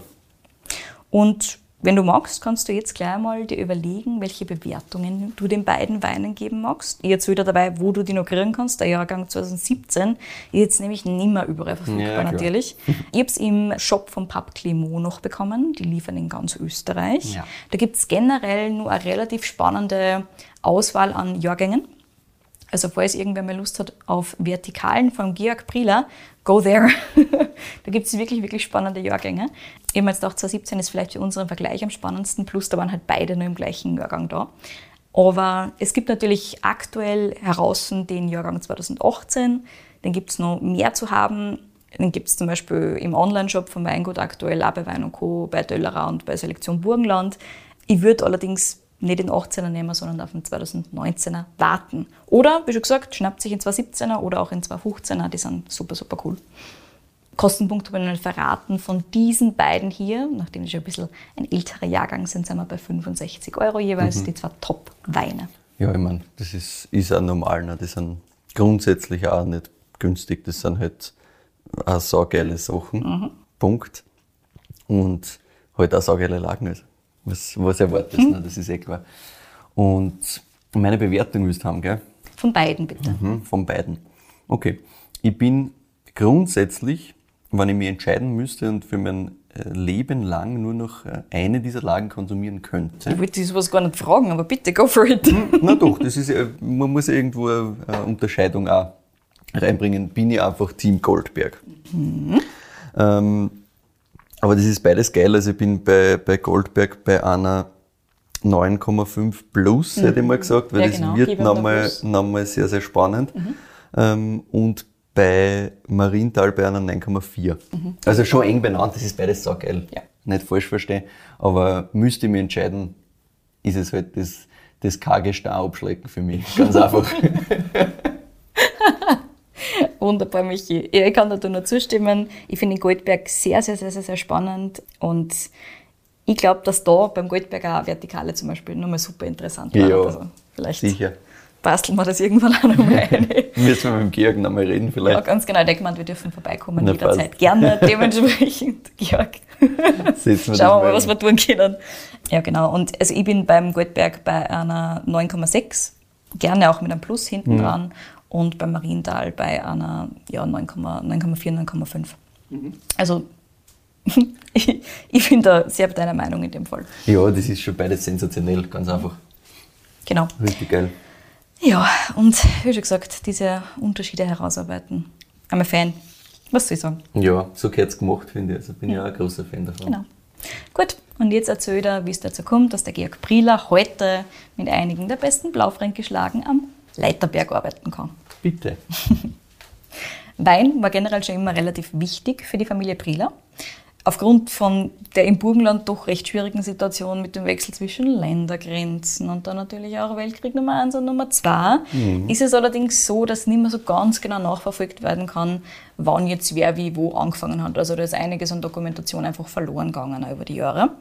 Und wenn du magst, kannst du jetzt gleich mal dir überlegen, welche Bewertungen du den beiden Weinen geben magst. Jetzt wieder dabei, wo du die noch kriegen kannst. Der Jahrgang 2017 ist jetzt nämlich nicht mehr überall verfügbar Ja, natürlich. (laughs) Ich habe es im Shop von Pub Clément noch bekommen. Die liefern in ganz Österreich. Ja. Da gibt es generell nur eine relativ spannende Auswahl an Jahrgängen. Also falls irgendwer mal Lust hat auf Vertikalen von Georg Prieler, go there. (laughs) da gibt es wirklich, wirklich spannende Jahrgänge. Mir jetzt gedacht, 2017 ist vielleicht für unseren Vergleich am spannendsten, plus da waren halt beide nur im gleichen Jahrgang da. Aber es gibt natürlich aktuell heraus den Jahrgang 2018, den gibt es noch mehr zu haben. Den gibt es zum Beispiel im Online-Shop von Weingut aktuell, auch bei Wein Co., bei Döllerer und bei Selektion Burgenland. Ich würde allerdings nicht den 18er nehmen, sondern auf den 2019er warten. Oder, wie schon gesagt, schnappt sich in 2017er oder auch in 2015er, die sind super, super cool. Kostenpunkt habe ich noch nicht verraten. Von diesen beiden hier, nachdem die schon ein bisschen ein älterer Jahrgang sind, sind wir bei 65 Euro jeweils, die zwei Top-Weine. Ja, ich meine, das ist, ist auch normal. Ne? Die sind grundsätzlich auch nicht günstig. Das sind halt auch saugeile Sachen. Punkt. Und halt auch saugeile Lagen. Also. Was, was erwartest du? Ne? Das ist eh klar. Und meine Bewertung willst du haben, gell? Von beiden bitte. Mhm, von beiden. Okay. Ich bin grundsätzlich, wenn ich mich entscheiden müsste und für mein äh, Leben lang nur noch äh, eine dieser Lagen konsumieren könnte, Ich wollte sowas gar nicht fragen, aber bitte go for it. na doch, das ist man muss ja irgendwo eine, eine Unterscheidung auch reinbringen. Bin ich einfach Team Goldberg. Ähm, aber das ist beides geil. Also ich bin bei, bei Goldberg bei einer 9,5 plus, hätte ich mal gesagt, weil Ja, das genau, wird nochmal Plus. noch mal sehr, sehr spannend. Ähm, und bei Marienthal bei einer 9,4. Also schon eng benannt, das ist beides saugeil. Ja. Nicht falsch verstehen. Aber müsste ich mich entscheiden, ist es halt das, das karge Starabschlecken für mich. Ganz (laughs) einfach. (laughs) Wunderbar, Michi. Ja, ich kann da nur zustimmen. Ich finde Goldberg sehr, sehr, sehr, sehr, sehr spannend. Und ich glaube, dass da beim Goldberg auch Vertikale zum Beispiel nochmal super interessant war. Ja, also vielleicht Sicher. basteln wir das irgendwann auch nochmal rein. (laughs) Müssen wir mit dem Georg nochmal reden Ja, vielleicht. ganz genau. Denke mal, wir dürfen vorbeikommen Na, jederzeit. passt. Gerne, (laughs) dementsprechend, Georg. Schauen wir mal, was wir tun können. Ja, genau. Und also ich bin beim Goldberg bei einer 9,6. gerne auch mit einem Plus hinten dran und beim Mariental bei einer ja, 9,4, 9,5. Also (laughs) ich, ich bin da sehr deiner Meinung in dem Fall. Ja, das ist schon beides sensationell, ganz einfach. Genau. Richtig geil. Ja, und wie schon gesagt, diese Unterschiede herausarbeiten. I'm a Fan. Was soll ich sagen? Ja, so gehört es gemacht, finde ich. Also bin ich auch ein großer Fan davon. Genau. Gut, und jetzt erzähl dir, wie es dazu kommt, dass der Georg Prieler heute mit einigen der besten Blaufränkischlagen am Leiterberg arbeiten kann. Bitte. (laughs) Wein war generell schon immer relativ wichtig für die Familie Prieler. Aufgrund von der im Burgenland doch recht schwierigen Situation mit dem Wechsel zwischen Ländergrenzen und dann natürlich auch Weltkrieg Nummer 1 und Nummer 2, ist es allerdings so, dass nicht mehr so ganz genau nachverfolgt werden kann, wann jetzt wer wie wo angefangen hat. Also da ist einiges an Dokumentation einfach verloren gegangen über die Jahre.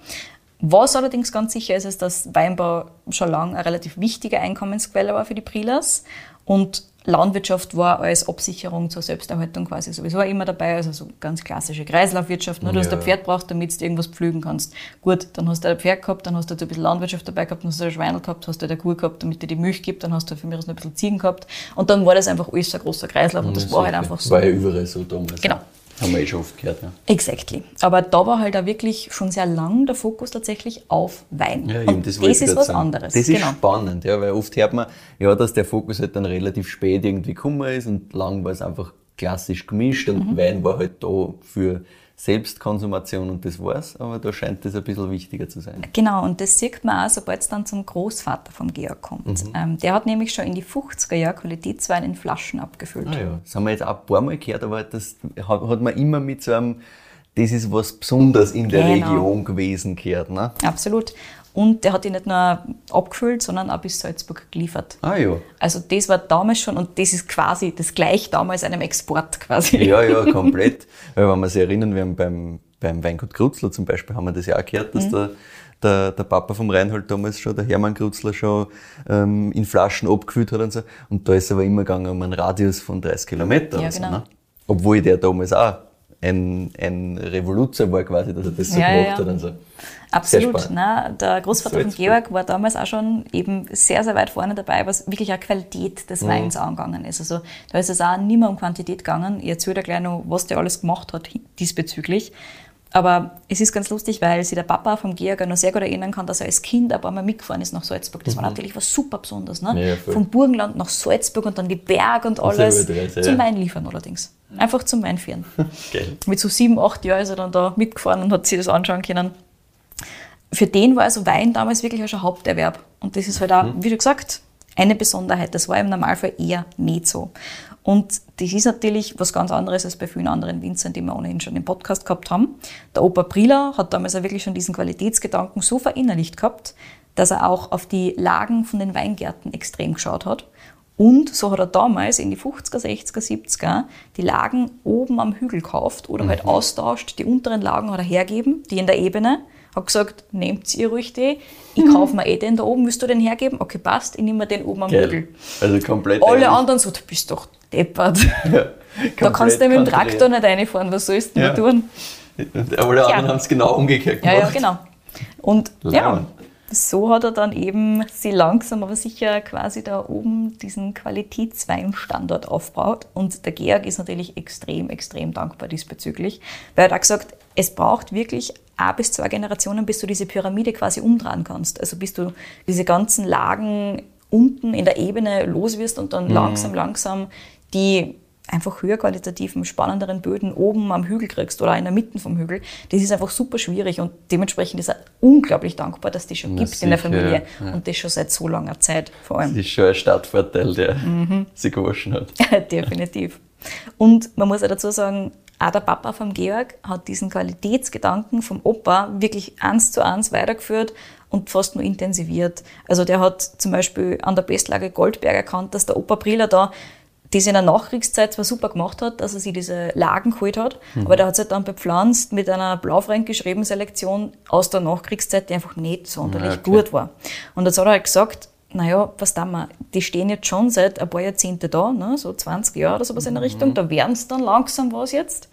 Was allerdings ganz sicher ist, ist, dass Weinbau schon lange eine relativ wichtige Einkommensquelle war für die Prilas und Landwirtschaft war als Absicherung zur Selbsterhaltung quasi sowieso immer dabei, also so ganz klassische Kreislaufwirtschaft. Ne? Du hast ein Pferd brauchst, damit du irgendwas pflügen kannst. Gut, dann hast du ein Pferd gehabt, dann hast du halt ein bisschen Landwirtschaft dabei gehabt, dann hast du ein Schweinel gehabt, hast du eine Kuh gehabt, damit dir die Milch gibt, dann hast du für mich noch ein bisschen Ziegen gehabt und dann war das einfach alles ein großer Kreislauf und das war halt einfach so. War ja überall so damals. Genau. Haben wir eh schon oft gehört. Ja. Exactly. Aber da war halt auch wirklich schon sehr lang der Fokus tatsächlich auf Wein. Ja, und eben, das, wollte ich ist was sagen. anderes. Das ist genau. spannend, ja, weil oft hört man, ja, dass der Fokus halt dann relativ spät irgendwie gekommen ist und lang war es einfach klassisch gemischt und Mhm. Wein war halt da für Selbstkonsumation und das war's, aber da scheint das ein bisschen wichtiger zu sein. Genau, und das sieht man auch, sobald es dann zum Großvater vom Georg kommt. Mhm. Ähm, der hat nämlich schon in die 50er Jahre Qualitätswein in Flaschen abgefüllt. Ah ja, das haben wir jetzt auch ein paar Mal gehört, aber das hat, hat man immer mit so einem, das ist was Besonderes in der Genau. Region gewesen gehört, ne? Absolut. Und der hat die nicht nur abgefüllt, sondern auch bis Salzburg geliefert. Ah ja. Also das war damals schon, und das ist quasi das gleich damals einem Export quasi. Ja, ja, (laughs) komplett. Weil wenn wir sich erinnern, wir haben beim, beim Weingut Krutzler zum Beispiel, haben wir das ja auch gehört, Mhm. dass der, der, der Papa vom Reinhold damals schon, der Hermann Krutzler schon ähm, in Flaschen abgefüllt hat und so. Und da ist aber immer gegangen um einen Radius von 30 Kilometern. Ja, und so, genau. ne? Obwohl der damals auch ein, ein Revoluzer war quasi, dass er das so Ja, gemacht ja. hat und so. Absolut. spannend. Na, der Großvater von. Georg war damals auch schon eben sehr, sehr weit vorne dabei, was wirklich auch Qualität Mhm. des Weins angegangen ist. Also da ist es auch nicht mehr um Quantität gegangen. Ich erzähle gleich noch, was der alles gemacht hat diesbezüglich. Aber es ist ganz lustig, weil sich der Papa vom Georg noch sehr gut erinnern kann, dass er als Kind ein paar Mal mitgefahren ist nach Salzburg. Das war natürlich was super Besonderes. Ne? Mhm. Ja. Vom Burgenland nach Salzburg und dann die Berge und alles. zum ja. Wein liefern allerdings. Einfach zum Wein führen. Geil. (laughs) Mit so sieben, acht Jahren ist er dann da mitgefahren und hat sich das anschauen können. Für den war also Wein damals wirklich auch schon Haupterwerb. Und das ist halt auch, wie du gesagt, eine Besonderheit. Das war im Normalfall eher nicht so. Und das ist natürlich was ganz anderes als bei vielen anderen Winzern, die wir ohnehin schon im Podcast gehabt haben. Der Opa Prieler hat damals auch wirklich schon diesen Qualitätsgedanken so verinnerlicht gehabt, dass er auch auf die Lagen von den Weingärten extrem geschaut hat. Und so hat er damals in die 50er, 60er, 70er die Lagen oben am Hügel gekauft oder halt austauscht. Die unteren Lagen hat er hergeben, die in der Ebene. Hat gesagt, nehmt ihr ruhig die. Ich kaufe mir eh den da oben, willst du den hergeben? Okay, passt, ich nehme mir den oben am Geil. Hügel. Also komplett. Alle anderen so, du bist doch deppert. (laughs) Ja, Da kannst du mit dem Traktor nicht reinfahren, was sollst du Ja. tun? Und alle anderen Ja. haben es genau umgekehrt Ja, gemacht. ja, genau. Und ja, Leibend. So hat er dann eben sie langsam, aber sicher quasi da oben diesen Qualitätsweinstandort aufgebaut. Und der Georg ist natürlich extrem, extrem dankbar diesbezüglich, weil er hat auch gesagt, es braucht wirklich ein bis zwei Generationen, bis du diese Pyramide quasi umdrehen kannst. Also bis du diese ganzen Lagen unten in der Ebene los wirst und dann langsam, langsam die einfach höher qualitativen, spannenderen Böden oben am Hügel kriegst oder in der Mitte vom Hügel, das ist einfach super schwierig und dementsprechend ist er unglaublich dankbar, dass die schon Na, gibt in der sicher, Familie ja. und das schon seit so langer Zeit vor Das allem. ist schon ein Stadtvorteil, der Mhm. (laughs) sich gewaschen hat. (laughs) Definitiv. Und man muss auch dazu sagen, auch der Papa vom Georg hat diesen Qualitätsgedanken vom Opa wirklich eins zu eins weitergeführt und fast nur intensiviert. Also der hat zum Beispiel an der Bestlage Goldberg erkannt, dass der Opa Briller da das in der Nachkriegszeit zwar super gemacht hat, dass er sich diese Lagen geholt hat, aber der hat es halt dann bepflanzt mit einer blaufränkisch Rebenselektion aus der Nachkriegszeit, die einfach nicht sonderlich Ja, gut war. Und jetzt hat er halt gesagt, naja, was da wir, die stehen jetzt schon seit ein paar Jahrzehnte da, ne, so 20 Jahre oder sowas in der Richtung, da werden es dann langsam was jetzt.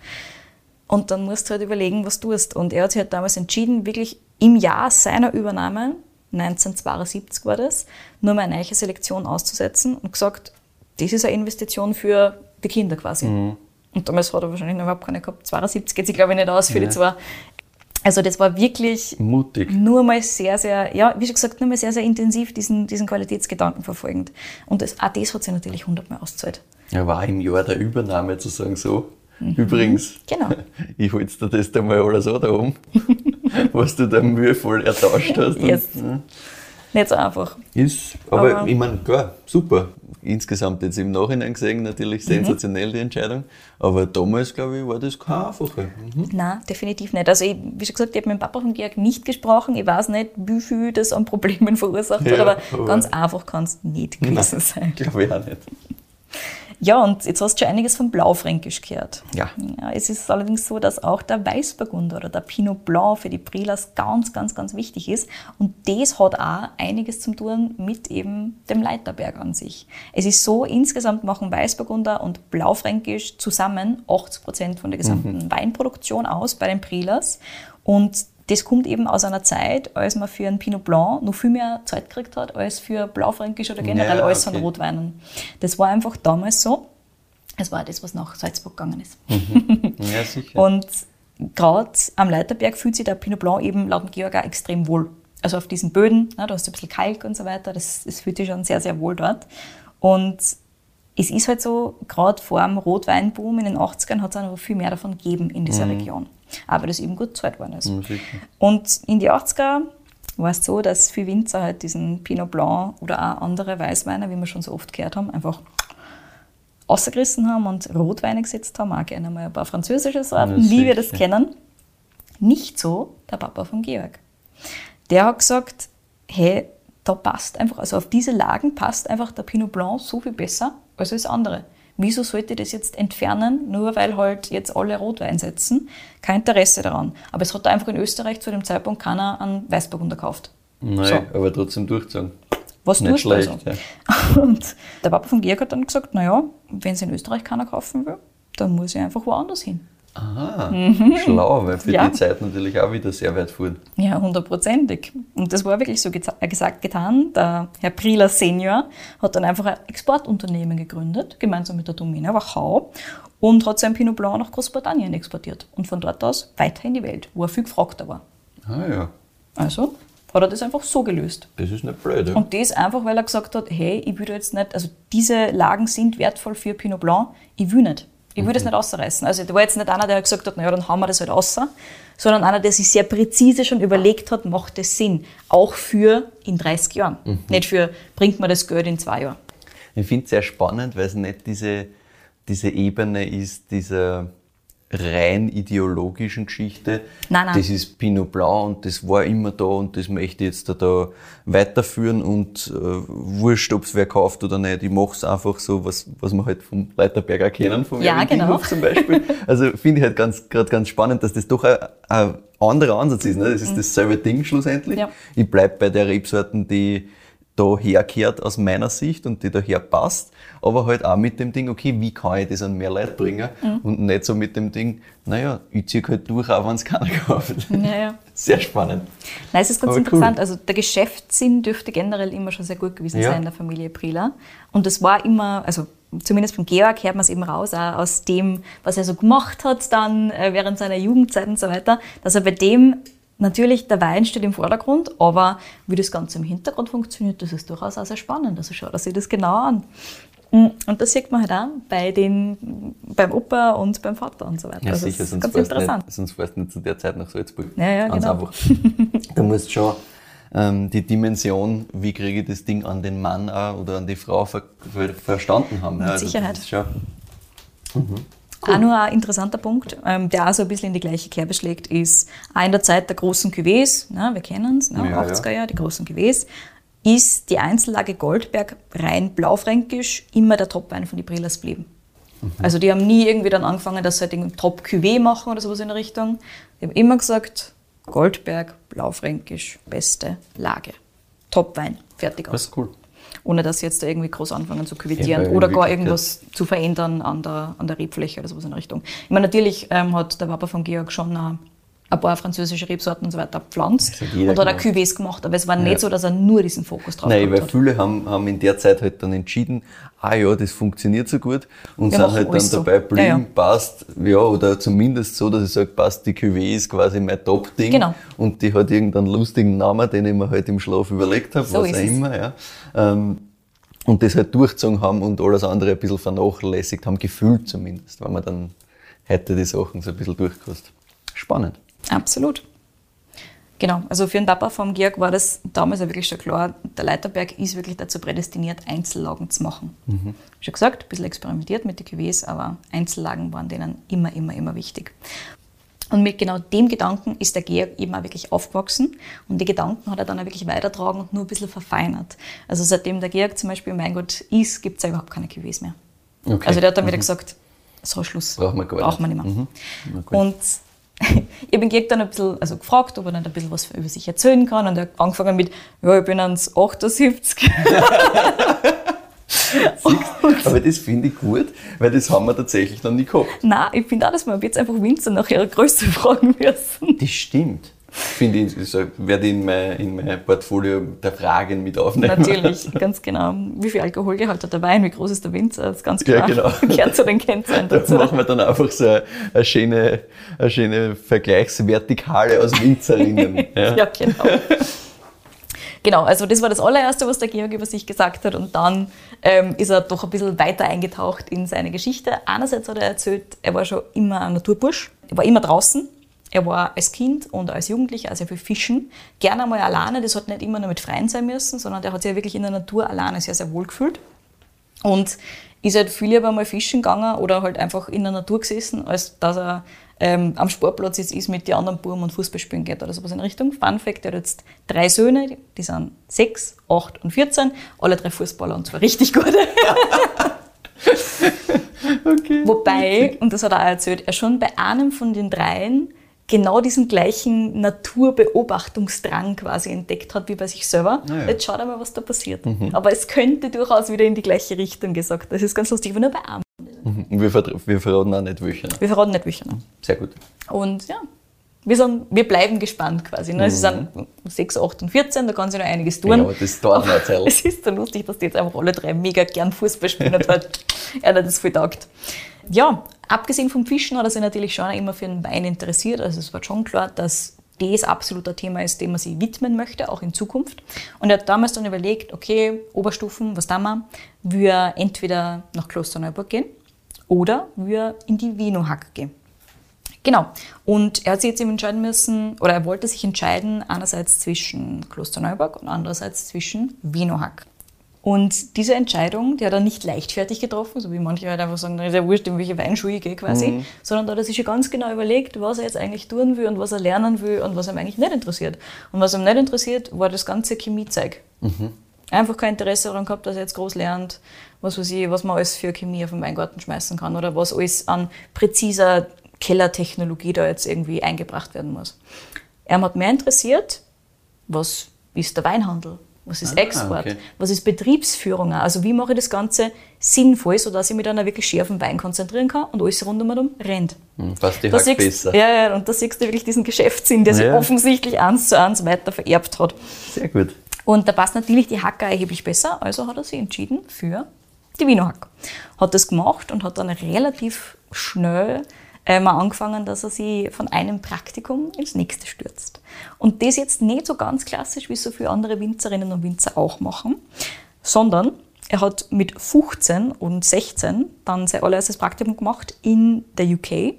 Und dann musst du halt überlegen, was du tust. Und er hat sich halt damals entschieden, wirklich im Jahr seiner Übernahme 1972 war das, nur mal eine neue Selektion auszusetzen und gesagt, das ist eine Investition für die Kinder quasi. Mhm. Und damals hat er wahrscheinlich noch überhaupt keine gehabt. 72 geht sich, glaube ich, nicht aus für die zwei. Also das war wirklich Mutig. nur mal sehr, sehr, ja, wie schon gesagt, nur mal sehr, sehr intensiv diesen, diesen Qualitätsgedanken verfolgend. Und das, auch das hat sich natürlich hundertmal ausgezahlt. Ja, war im Jahr der Übernahme zu sagen, so, übrigens, Genau. (laughs) ich hol's dir das da mal alles an da oben, was du da mühevoll ertauscht hast. Und, Yes. ja. Nicht so einfach. Ist, aber, Aber- ich meine, klar, super. Insgesamt jetzt im Nachhinein gesehen Mhm. natürlich sensationell die Entscheidung. Aber damals, glaube ich, war das keine einfache. Mhm. Nein, definitiv nicht. Also, ich, wie schon gesagt, ich habe mit dem Papa von Georg nicht gesprochen. Ich weiß nicht, wie viel das an Problemen verursacht hat, Ja, aber, aber- ganz einfach kann es nicht gewesen sein. Glaube ich auch nicht. Ja, und jetzt hast du schon einiges vom Blaufränkisch gehört. Ja. ja. Es ist allerdings so, dass auch der Weißburgunder oder der Pinot Blanc für die Brilas ganz, ganz, ganz wichtig ist. Und das hat auch einiges zu tun mit eben dem Leiterberg an sich. Es ist so, insgesamt machen Weißburgunder und Blaufränkisch zusammen 80 Prozent von der gesamten Weinproduktion aus bei den Brilas. Und das kommt eben aus einer Zeit, als man für einen Pinot Blanc noch viel mehr Zeit gekriegt hat, als für Blaufränkisch oder generell Ja, alles okay. an Rotweinen. Das war einfach damals so. Es war das, was nach Salzburg gegangen ist. (laughs) Ja, sicher. Und gerade am Leiterberg fühlt sich der Pinot Blanc eben laut dem Georg auch extrem wohl. Also auf diesen Böden, ne, da hast du ein bisschen Kalk und so weiter, das, das fühlt sich schon sehr, sehr wohl dort. Und es ist halt so, gerade vor dem Rotweinboom in den 80ern hat es noch viel mehr davon gegeben in dieser Region. Aber das eben gut gezahlt worden ist. Ja. Und in die 80er war es so, dass viele Winzer halt diesen Pinot Blanc oder auch andere Weißweine, wie wir schon so oft gehört haben, einfach ausgerissen haben und Rotweine gesetzt haben, auch gerne mal ein paar französische Sorten, Ja, wie wir das sicher. kennen. Nicht so der Papa von Georg. Der hat gesagt, hey, da passt einfach, also auf diese Lagen passt einfach der Pinot Blanc so viel besser als das andere. Wieso sollte ich das jetzt entfernen, nur weil halt jetzt alle Rotwein setzen? Kein Interesse daran. Aber es hat einfach in Österreich zu dem Zeitpunkt keiner einen Weißburgunder gekauft. Nein, So. aber trotzdem durchzogen. Was Nicht tust du also? schlecht, ja. (laughs) Und der Papa von Georg hat dann gesagt, naja, wenn es in Österreich keiner kaufen will, dann muss ich einfach woanders hin. Aha, schlau, weil für Ja. die Zeit natürlich auch wieder sehr weit fuhren. Ja, hundertprozentig. Und das war wirklich so geza- äh, gesagt, getan. Der Herr Prieler Senior hat dann einfach ein Exportunternehmen gegründet, gemeinsam mit der Domäne Wachau, und hat sein Pinot Blanc nach Großbritannien exportiert. Und von dort aus weiter in die Welt, wo er viel gefragter war. Ah ja, Also hat er das einfach so gelöst. das ist nicht blöd. Ja? Und das einfach, weil er gesagt hat, hey, ich will jetzt nicht, also diese Lagen sind wertvoll für Pinot Blanc, ich will nicht. Ich will das nicht ausreißen. Also da war jetzt nicht einer, der gesagt hat, naja, dann hauen wir das halt raus, sondern einer, der sich sehr präzise schon überlegt hat, macht das Sinn. Auch für in 30 Jahren. Nicht für, bringt mir das Geld in zwei Jahren. Ich finde es sehr spannend, weil es nicht diese, diese Ebene ist, dieser rein ideologischen Geschichte. Nein, nein. Das ist Pinot Blanc und das war immer da und das möchte ich jetzt da, da weiterführen und äh, wurscht, ob es wer kauft oder nicht. Ich mache es einfach so, was, was wir halt vom Leiterberger kennen, vom Ja, genau. Zum Beispiel. Also finde ich halt ganz, gerade ganz spannend, dass das doch ein, ein anderer Ansatz ist. Ne? Das ist dasselbe Ding schlussendlich. Mhm. Ja. Ich bleib bei der Rebsorten, die da herkehrt aus meiner Sicht und die daher passt, aber halt auch mit dem Ding, okay, wie kann ich das an mehr Leute bringen Mhm. und nicht so mit dem Ding, naja, ich ziehe halt durch, auch wenn es keiner (laughs) kauft. Ja, ja. Sehr spannend. Nein, es ist ganz Aber cool. interessant. Also der Geschäftssinn dürfte generell immer schon sehr gut gewesen Ja. sein in der Familie Prieler. Und das war immer, also zumindest von Georg hört man es eben raus, auch aus dem, was er so gemacht hat dann äh, während seiner Jugendzeit und so weiter, dass er bei dem natürlich der Wein steht im Vordergrund, aber wie das Ganze im Hintergrund funktioniert, das ist durchaus auch sehr spannend. Also schaut er sich das genau an. Mm, Und das sieht man halt auch bei den, beim Opa und beim Vater und so weiter. Ja, also sicher, das ist sonst ganz du interessant. nicht, sonst fährst du nicht zu der Zeit nach Salzburg. Ja, ja, Ganz genau. einfach. Da musst schon ähm, die Dimension, wie kriege ich das Ding an den Mann auch oder an die Frau ver ver verstanden haben. Mit Ja, also Sicherheit. Das ist schon, Auch nur ein interessanter Punkt, ähm, der auch so ein bisschen in die gleiche Kerbe schlägt, ist auch in der Zeit der großen Cuvées, ne, wir kennen es, ne, Ja, 80er Jahre, die großen Cuvées, ist die Einzellage Goldberg rein blaufränkisch immer der Topwein von die Brillas geblieben. Also die haben nie irgendwie dann angefangen, dass sie halt irgendwie Top Cuvée machen oder sowas in der Richtung. Die haben immer gesagt, Goldberg, blaufränkisch, beste Lage. Topwein, fertig das aus. ist cool. Ohne dass sie jetzt da irgendwie groß anfangen zu Ja, weil oder gar irgendwas zu verändern an der, an der Rebfläche oder sowas in Richtung. Ich meine, natürlich ähm, hat der Papa von Georg schon eine, ein paar französische Rebsorten und so weiter pflanzt hat und hat auch. Cuvées gemacht, aber es war nicht so, dass er nur diesen Fokus drauf Nein, weil hat. viele haben, haben in der Zeit halt dann entschieden, ah ja, das funktioniert so gut und Wir sind halt dann alles so. dabei geblieben, Ja, ja. passt, ja, oder zumindest so, dass ich sage, passt, die Cuvée ist quasi mein Top-Ding Genau. und die hat irgendeinen lustigen Namen, den ich mir halt im Schlaf überlegt habe, So was auch es. immer, ja. Ähm, und das halt durchgezogen haben und alles andere ein bisschen vernachlässigt haben, gefühlt zumindest, weil man dann heute die Sachen so ein bisschen durchkostet. Spannend. Absolut. Genau, also für den Papa vom Georg war das damals ja wirklich schon klar, der Leiterberg ist wirklich dazu prädestiniert, Einzellagen zu machen. Schon gesagt, ein bisschen experimentiert mit den Cuvées, aber Einzellagen waren denen immer, immer, immer wichtig. Und mit genau dem Gedanken ist der Georg eben auch wirklich aufgewachsen und die Gedanken hat er dann auch wirklich weitertragen und nur ein bisschen verfeinert. Also seitdem der Georg zum Beispiel Mein Gott ist, gibt es ja überhaupt keine Cuvées mehr. Okay. Also der hat dann wieder gesagt, so Schluss. Brauchen wir gar nicht. mehr. Na gut. Und (laughs) ich habe ihn dann ein bisschen also gefragt, ob er dann ein bisschen was über sich erzählen kann. Und er hat angefangen mit, ja, ich bin 1,78. (laughs) Aber das finde ich gut, weil das haben wir tatsächlich noch nie gehabt. Nein, ich finde auch, dass wir jetzt einfach Winzer nach ihrer Größe (laughs) fragen müssen. Das stimmt. Finde ich, werde ich in mein, in mein Portfolio der Fragen mit aufnehmen. Natürlich, ganz genau. Wie viel Alkoholgehalt hat der Wein, wie groß ist der Winzer, das ist ganz Ja, klar. genau. (laughs) Gehört zu den Kennzahlen (laughs) Da dazu. machen wir dann einfach so eine, eine, schöne, eine schöne Vergleichsvertikale aus Winzerinnen. (laughs) Ja. Ja, genau. Genau, also das war das allererste, was der Georg über sich gesagt hat. Und dann ähm, ist er doch ein bisschen weiter eingetaucht in seine Geschichte. Einerseits hat er erzählt, er war schon immer ein Naturbursch. Er war immer draußen. Er war als Kind und als Jugendlicher also für Fischen. Gerne einmal alleine. Das hat nicht immer nur mit Freien sein müssen, sondern der hat sich wirklich in der Natur alleine sehr, sehr wohl gefühlt. Und ist halt viel lieber mal fischen gegangen oder halt einfach in der Natur gesessen, als dass er ähm, am Sportplatz jetzt ist mit den anderen Buben und Fußball spielen geht oder sowas in Richtung. Fun Fact, er hat jetzt drei Söhne, die- die sind sechs, acht und 14, alle drei Fußballer und zwar richtig gute. (laughs) Okay. Wobei, und das hat er auch erzählt, er schon bei einem von den dreien genau diesen gleichen Naturbeobachtungsdrang quasi entdeckt hat wie bei sich selber. Ah ja. Jetzt schaut er mal, was da passiert. Aber es könnte durchaus wieder in die gleiche Richtung gesagt. Das ist ganz lustig, aber nur bei einem. Und wir, wir verraten auch nicht welche. Wir verraten nicht welche. Ne? Sehr gut. Und ja, wir, sind, wir bleiben gespannt quasi. Ne? Es Mhm. sind 6, 8 und 14, da kann sich noch einiges tun. Ja, aber das dauert noch Zeit. (laughs) Es ist so lustig, dass die jetzt einfach alle drei mega gern Fußball spielen und halt, er hat das viel taugt. Ja, abgesehen vom Fischen hat er sich natürlich schon immer für den Wein interessiert. Also es war schon klar, dass das absolut ein Thema ist, dem man sich widmen möchte, auch in Zukunft. Und er hat damals dann überlegt, okay, Oberstufen, was tun wir? Wir entweder nach Klosterneuburg gehen oder wir in die Wienerhack gehen. Genau. Und er hat sich jetzt eben entscheiden müssen, oder er wollte sich entscheiden, einerseits zwischen Klosterneuburg und andererseits zwischen Wienerhack. Und diese Entscheidung, die hat er nicht leichtfertig getroffen, so wie manche halt einfach sagen, na, ist ja wurscht, in welche Weinschule ich gehe quasi, sondern da hat er sich schon ganz genau überlegt, was er jetzt eigentlich tun will und was er lernen will und was ihm eigentlich nicht interessiert. Und was ihm nicht interessiert, war das ganze Chemiezeug. Einfach kein Interesse daran gehabt, dass er jetzt groß lernt, was weiß ich, was man alles für Chemie auf den Weingarten schmeißen kann oder was alles an präziser Kellertechnologie da jetzt irgendwie eingebracht werden muss. Er hat mehr interessiert, was ist der Weinhandel, was ist Ah, Export, okay. was ist Betriebsführung, also wie mache ich das Ganze sinnvoll, sodass ich mich dann wirklich schärf auf den Wein konzentrieren kann und alles rundum rennt. Hm, Passt die Da Hack siehst, besser. ja, ja, und da siehst du wirklich diesen Geschäftssinn, der sich Ja. offensichtlich eins zu eins weiter vererbt hat. Sehr gut. Und da passt natürlich die Hacker erheblich besser, also hat er sich entschieden für die Wiener Hack. Hat das gemacht und hat dann relativ schnell äh, mal angefangen, dass er sich von einem Praktikum ins nächste stürzt. Und das jetzt nicht so ganz klassisch, wie so viele andere Winzerinnen und Winzer auch machen, sondern er hat mit 15 und 16 dann sein allererstes Praktikum gemacht in der UK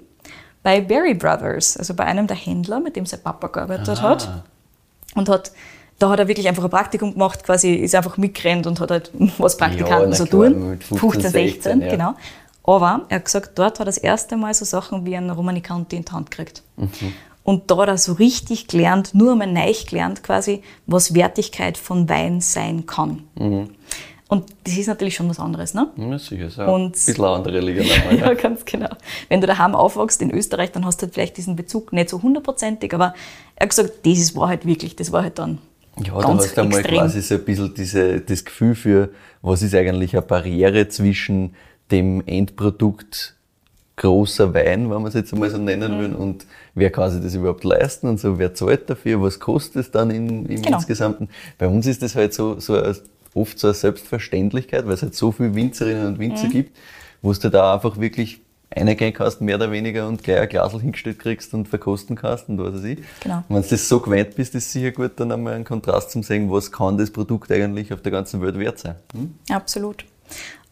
bei Berry Brothers, also bei einem der Händler, mit dem sein Papa gearbeitet hat und hat da hat er wirklich einfach ein Praktikum gemacht, quasi ist einfach mitgerannt und hat halt was Praktikanten na so tun. mit 15, 16, ja. genau. Aber er hat gesagt, dort hat er das erste Mal so Sachen wie ein Romanicanti in die Hand gekriegt. Mhm. Und da hat er so richtig gelernt, nur einmal neu gelernt quasi, was Wertigkeit von Wein sein kann. Mhm. Und das ist natürlich schon was anderes, ne? Ja, sicher, so Und- ein bisschen eine andere Liga nochmal. (laughs) Ja, ganz genau. Wenn du daheim aufwachst in Österreich, dann hast du halt vielleicht diesen Bezug nicht so hundertprozentig, aber er hat gesagt, das ist, war halt wirklich, das war halt dann Ja, ganz hast du einmal extrem. quasi so ein bisschen diese, das Gefühl für, was ist eigentlich eine Barriere zwischen dem Endprodukt großer Wein, wenn man es jetzt einmal so nennen Mhm. will, und wer kann sich das überhaupt leisten und so, wer zahlt dafür, was kostet es dann in, im Genau. Insgesamten. Bei uns ist das halt so, so eine, oft so eine Selbstverständlichkeit, weil es halt so viele Winzerinnen und Mhm. Winzer gibt, wo du da einfach wirklich reingehen kannst, mehr oder weniger, und gleich ein Glasl hingestellt kriegst und verkosten kannst und was weiß ich. Genau. Wenn du das so gewöhnt bist, ist sicher gut, dann einmal einen Kontrast zum sehen, was kann das Produkt eigentlich auf der ganzen Welt wert sein. Hm? Absolut.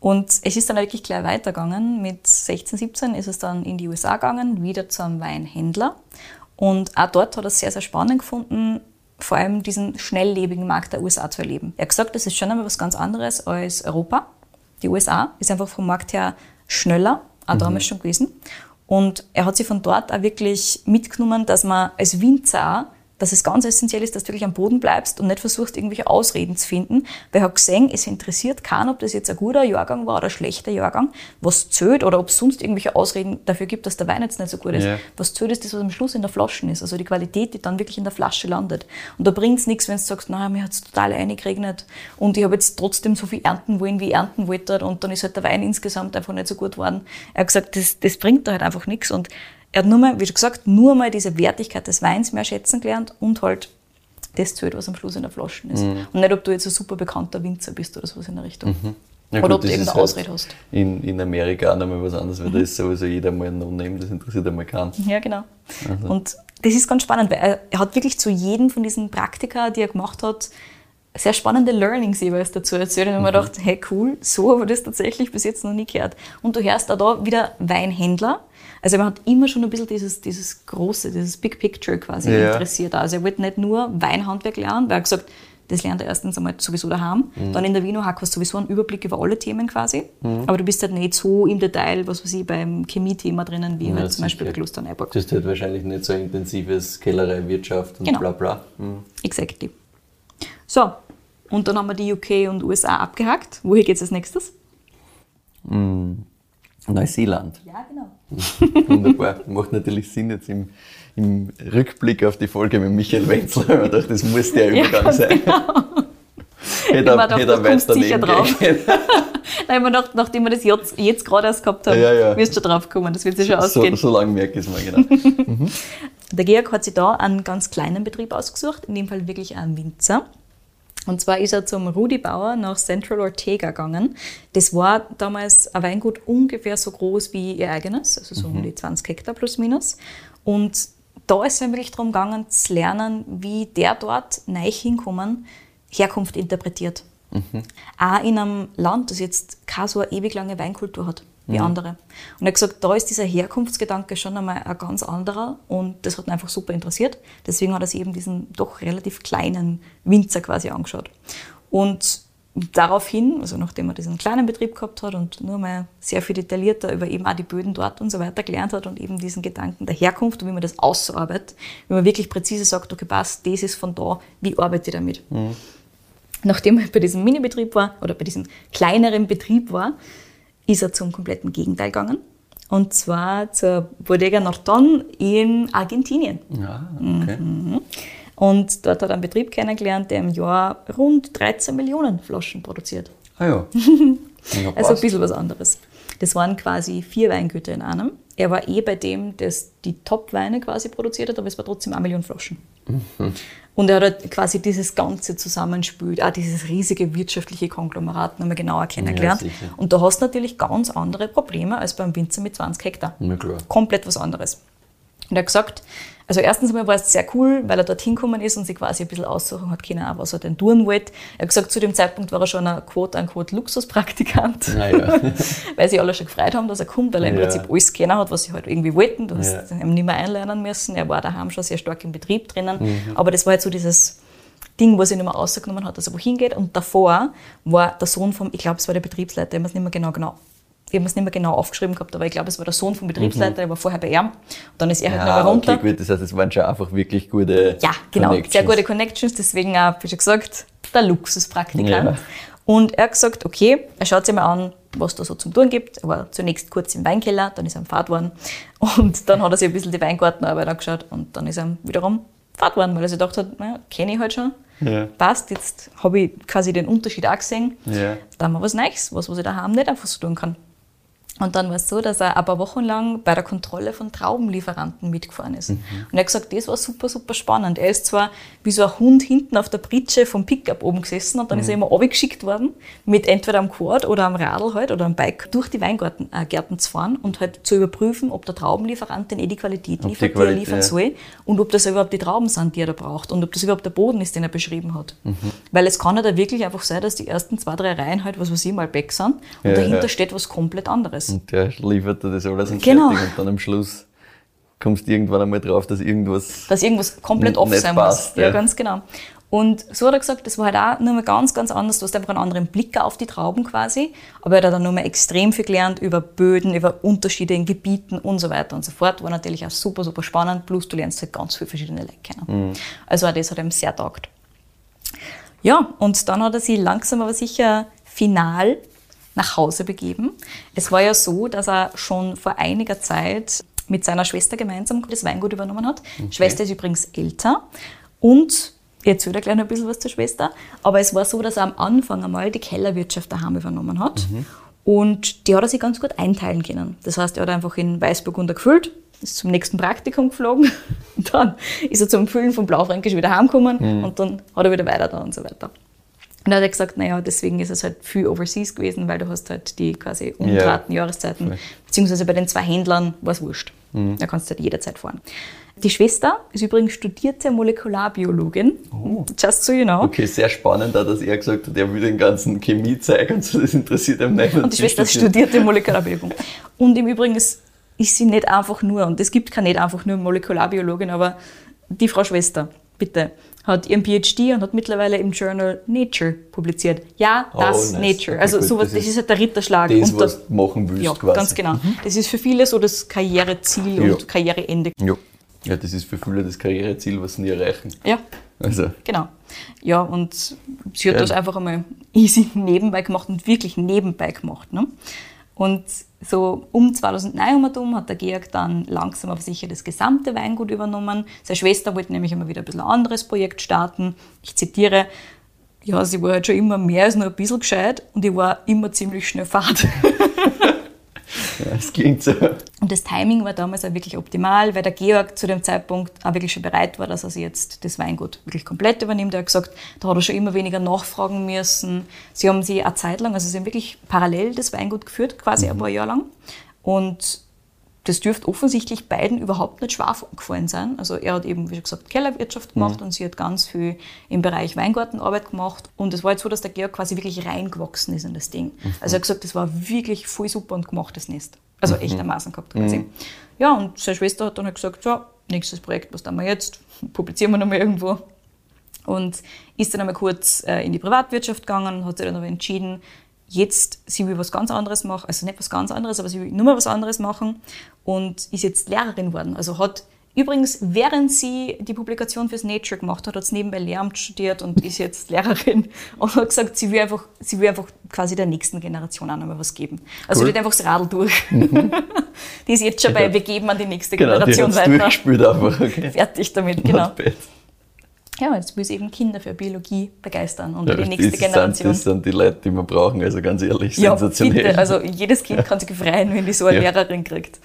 Und es ist dann wirklich gleich weitergegangen. Mit 16, 17 ist es dann in die USA gegangen, wieder zu einem Weinhändler. Und auch dort hat er es sehr, sehr spannend gefunden, vor allem diesen schnelllebigen Markt der USA zu erleben. Er hat gesagt, das ist schon einmal was ganz anderes als Europa. Die USA ist einfach vom Markt her schneller, auch damals schon gewesen. Und er hat sich von dort auch wirklich mitgenommen, dass man als Winzer auch dass es ganz essentiell ist, dass du wirklich am Boden bleibst und nicht versuchst, irgendwelche Ausreden zu finden. Weil er hat gesehen, es interessiert keinen, ob das jetzt ein guter Jahrgang war oder ein schlechter Jahrgang, was zählt oder ob es sonst irgendwelche Ausreden dafür gibt, dass der Wein jetzt nicht so gut ist. Ja. Was zählt ist das, was am Schluss in der Flasche ist, also die Qualität, die dann wirklich in der Flasche landet. Und da bringt es nichts, wenn du sagst, naja, mir hat es total eingeregnet und ich habe jetzt trotzdem so viel ernten wollen, wie ich ernten wollte und dann ist halt der Wein insgesamt einfach nicht so gut geworden. Er hat gesagt, das, das bringt da halt einfach nichts und er hat nur mal, wie schon gesagt, nur mal diese Wertigkeit des Weins mehr schätzen gelernt und halt das zählt, was am Schluss in der Flasche ist. Mhm. Und nicht, ob du jetzt ein super bekannter Winzer bist oder sowas in der Richtung. Ja, oder gut, ob du irgendeine halt Ausrede hast. Mhm. In, in Amerika auch nochmal was anderes, weil da ist sowieso jeder mal ein No-Name, das interessiert einmal keinen. Ja, genau. Und das ist ganz spannend, weil er, hat wirklich zu jedem von diesen Praktika, die er gemacht hat, sehr spannende Learnings jeweils dazu erzählt. Und habe mir gedacht, hey cool, so habe ich das tatsächlich bis jetzt noch nie gehört. Und du hörst auch da wieder Weinhändler. Also man hat immer schon ein bisschen dieses, dieses große, dieses Big Picture quasi Ja. interessiert. Also er wollte nicht nur Weinhandwerk lernen, weil er gesagt das lernt er erstens einmal sowieso daheim. Dann in der Wiener Hack hast du sowieso einen Überblick über alle Themen quasi. Aber du bist halt nicht so im Detail, was weiß ich, beim Chemie-Thema drinnen, wie Ja, halt zum Beispiel bei Klosterneuburg. Du hast halt wahrscheinlich nicht so intensives Kellerei-Wirtschaft und Genau. bla bla. Hm. Exactly. So, und dann haben wir die UK und USA abgehakt. Woher geht es als nächstes? Neuseeland. Ja, genau. (laughs) Wunderbar. Macht natürlich Sinn jetzt im, im Rückblick auf die Folge mit Michael Wenzel, weil man dachte, das muss der (laughs) Übergang ganz sein. Hätte Ich war er, doch, hätte er du kommst weiter sicher daneben drauf. (laughs) Nein, ich mir gedacht, nachdem wir das jetzt, jetzt gerade erst gehabt haben, Ja, ja. wirst du drauf kommen. Das wird sich schon So, ausgehen. so lange merke ich es mal, genau. Der Georg hat sich da einen ganz kleinen Betrieb ausgesucht, in dem Fall wirklich einen Winzer. Und zwar ist er zum Rudi Bauer nach Central Ortega gegangen. Das war damals ein Weingut ungefähr so groß wie ihr eigenes, also so um die 20 Hektar plus minus. Und da ist es wirklich darum gegangen, zu lernen, wie der dort neu hinkommen, Herkunft interpretiert. Auch in einem Land, das jetzt keine so eine ewig lange Weinkultur hat wie andere. Und er hat gesagt, da ist dieser Herkunftsgedanke schon einmal ein ganz anderer und das hat ihn einfach super interessiert. Deswegen hat er sich eben diesen doch relativ kleinen Winzer quasi angeschaut. Und daraufhin, also nachdem er diesen kleinen Betrieb gehabt hat und nur mal sehr viel detaillierter über eben auch die Böden dort und so weiter gelernt hat und eben diesen Gedanken der Herkunft und wie man das ausarbeitet, wie man wirklich präzise sagt, okay, passt, das ist von da, wie arbeite ich damit? Nachdem er bei diesem Minibetrieb war oder bei diesem kleineren Betrieb war, ist er zum kompletten Gegenteil gegangen. Und zwar zur Bodega Norton in Argentinien. Ja, okay. Und dort hat er einen Betrieb kennengelernt, der im Jahr rund 13 Millionen Flaschen produziert. Ah ja. (laughs) Also ein bisschen was anderes. Das waren quasi vier Weingüter in einem. Er war eh bei dem, das die Top-Weine quasi produziert hat, aber es war trotzdem eine Million Flaschen. Und er hat halt quasi dieses ganze Zusammenspiel, auch dieses riesige wirtschaftliche Konglomerat nochmal genauer kennengelernt. Ja, und da hast du natürlich ganz andere Probleme als beim Winzer mit 20 Hektar. Klar. Komplett was anderes. Und er hat gesagt, also erstens einmal war es sehr cool, weil er dorthin gekommen ist und sich quasi ein bisschen aussuchen hat können, was er denn tun wollte. Er hat gesagt, zu dem Zeitpunkt war er schon ein quote-unquote Luxuspraktikant, (laughs) Naja. (laughs) weil sie alle schon gefreut haben, dass er kommt, weil er im Ja. Prinzip alles kennen hat, was sie halt irgendwie wollten. Du hast Ja. ihn nicht mehr einlernen müssen. Er war daheim schon sehr stark im Betrieb drinnen. Mhm. Aber das war halt so dieses Ding, was er nicht mehr rausgenommen hat, dass er wohin geht. Und davor war der Sohn vom, ich glaube, es war der Betriebsleiter, ich es nicht mehr genau, genau. Ich habe es nicht mehr genau aufgeschrieben gehabt, aber ich glaube, es war der Sohn vom Betriebsleiter, der war vorher bei ihm. Und dann ist er halt noch Ja, mal runter. okay, gut, das heißt, es waren schon einfach wirklich gute Ja, genau. Sehr gute Connections, deswegen auch, wie schon gesagt, der Luxuspraktikant. Ja. Und er hat gesagt, okay, er schaut sich mal an, was da so zum Tun gibt. Er war zunächst kurz im Weinkeller, dann ist er am Fahrt worden. Und dann hat er sich ein bisschen die Weingartenarbeit angeschaut und dann ist er wiederum Fahrt worden, weil er sich gedacht hat, naja, kenne ich halt schon. Ja. Passt, jetzt habe ich quasi den Unterschied auch gesehen. Ja. Da haben wir was Neues, was, was ich daheim nicht einfach so tun kann. Und dann war es so, dass er ein paar Wochen lang bei der Kontrolle von Traubenlieferanten mitgefahren ist. Und er hat gesagt, das war super, super spannend. Er ist zwar wie so ein Hund hinten auf der Pritsche vom Pickup oben gesessen und dann ist er immer runtergeschickt worden, mit entweder am Quad oder am Radl halt oder am Bike durch die Weingärten äh, zu fahren und halt zu überprüfen, ob der Traubenlieferant denn eh die Qualität die liefert, die, Qualität, er liefern ja. soll und ob das überhaupt die Trauben sind, die er da braucht und ob das überhaupt der Boden ist, den er beschrieben hat. Weil es kann ja da wirklich einfach sein, dass die ersten zwei, drei Reihen halt, was weiß ich, mal weg sind und Ja, dahinter ja. steht was komplett anderes. Und der liefert dir das alles und Genau. und dann am Schluss kommst du irgendwann einmal drauf, dass irgendwas dass irgendwas komplett off sein passt, muss. Ja, ja. ganz genau. Und so hat er gesagt, das war halt auch nur mal ganz, ganz anders. Du hast einfach einen anderen Blick auf die Trauben quasi. Aber er hat dann nochmal extrem viel gelernt über Böden, über Unterschiede in Gebieten und so weiter und so fort. War natürlich auch super, super spannend. Plus du lernst halt ganz viele verschiedene Leute kennen. Mhm. Also auch das hat ihm sehr taugt. Ja, und dann hat er sich langsam aber sicher final nach Hause begeben. Es war ja so, dass er schon vor einiger Zeit mit seiner Schwester gemeinsam das Weingut übernommen hat. Schwester ist übrigens älter und jetzt wieder gleich noch ein bisschen was zur Schwester. Aber es war so, dass er am Anfang einmal die Kellerwirtschaft daheim übernommen hat. Und die hat er sich ganz gut einteilen können. Das heißt, er hat einfach in Weißburgunder gefüllt, ist zum nächsten Praktikum geflogen, und (laughs) dann ist er zum Füllen von Blaufränkisch wieder heimgekommen und dann hat er wieder weiter da und so weiter. Und dann hat er gesagt, naja, deswegen ist es halt viel overseas gewesen, weil du hast halt die quasi untraten Jahreszeiten, Voll. beziehungsweise bei den zwei Händlern war es wurscht. Da kannst du halt jederzeit fahren. Die Schwester ist übrigens studierte Molekularbiologin, just so you know. Okay, sehr spannend, auch, dass er gesagt hat, er will den ganzen Chemie zeigen und so, das interessiert ihm nicht. Und die Schwester studierte Molekularbiologie. Und im Übrigen ist, ist sie nicht einfach nur, und es gibt keine nicht einfach nur Molekularbiologin, aber die Frau Schwester, bitte, hat ihren PhD und hat mittlerweile im Journal Nature publiziert. Ja, Oh, das nice. Nature. Okay, Also gut, sowas, das das ist ist halt der Ritterschlag. Das, Und was du machen willst, ja, quasi. ganz genau. Das ist für viele so das Karriereziel Ja. und Karriereende. Ja. ja, das ist für viele das Karriereziel, was sie nie erreichen. Ja, Also, Genau. Ja, und sie hat Geil. das einfach einmal easy nebenbei gemacht und wirklich nebenbei gemacht. Ne? Und so um 2009 herum hat der Georg dann langsam aber sicher das gesamte Weingut übernommen. Seine Schwester wollte nämlich immer wieder ein bisschen anderes Projekt starten. Ich zitiere, ja, sie war halt schon immer mehr als nur ein bisschen gescheit und ich war immer ziemlich schnell fad. (laughs) ja, es klingt so. Und das Timing war damals auch wirklich optimal, weil der Georg zu dem Zeitpunkt auch wirklich schon bereit war, dass er jetzt das Weingut wirklich komplett übernimmt. Er hat gesagt, da hat er schon immer weniger nachfragen müssen. Sie haben sie eine Zeit lang, also sie haben wirklich parallel das Weingut geführt, quasi ein paar Jahre lang. Und das dürfte offensichtlich beiden überhaupt nicht schwer gefallen sein. Also er hat eben, wie schon gesagt, Kellerwirtschaft gemacht und sie hat ganz viel im Bereich Weingartenarbeit gemacht. Und es war jetzt so, dass der Georg quasi wirklich reingewachsen ist in das Ding. Also er hat gesagt, das war wirklich voll super und gemachtes Nest. Also echt dermaßen gehabt quasi. Ja, und seine Schwester hat dann halt gesagt, so, nächstes Projekt, was tun wir jetzt? (laughs) Publizieren wir nochmal irgendwo. Und ist dann einmal kurz äh, in die Privatwirtschaft gegangen und hat sich dann aber entschieden, jetzt sie will was ganz anderes machen, also nicht was ganz anderes, aber sie will nur mal was anderes machen und ist jetzt Lehrerin geworden. Also hat übrigens, während sie die Publikation fürs Nature gemacht hat, hat sie nebenbei Lehramt studiert und ist jetzt Lehrerin (laughs) und hat gesagt, sie will einfach, sie will einfach quasi der nächsten Generation auch nochmal was geben. Also Cool. sie wird einfach das Radl durch. (laughs) die ist jetzt schon bei, wir geben an die nächste Genau, die Generation hat weiter. durchgespielt einfach. Okay. Fertig damit, genau. Ja, jetzt will sie eben Kinder für Biologie begeistern und Ja, die nächste Generation. Sind, das sind die Leute, die wir brauchen, also ganz ehrlich, ja, sensationell. bitte. Also jedes Kind kann sich freuen, wenn die so eine Ja. Lehrerin kriegt.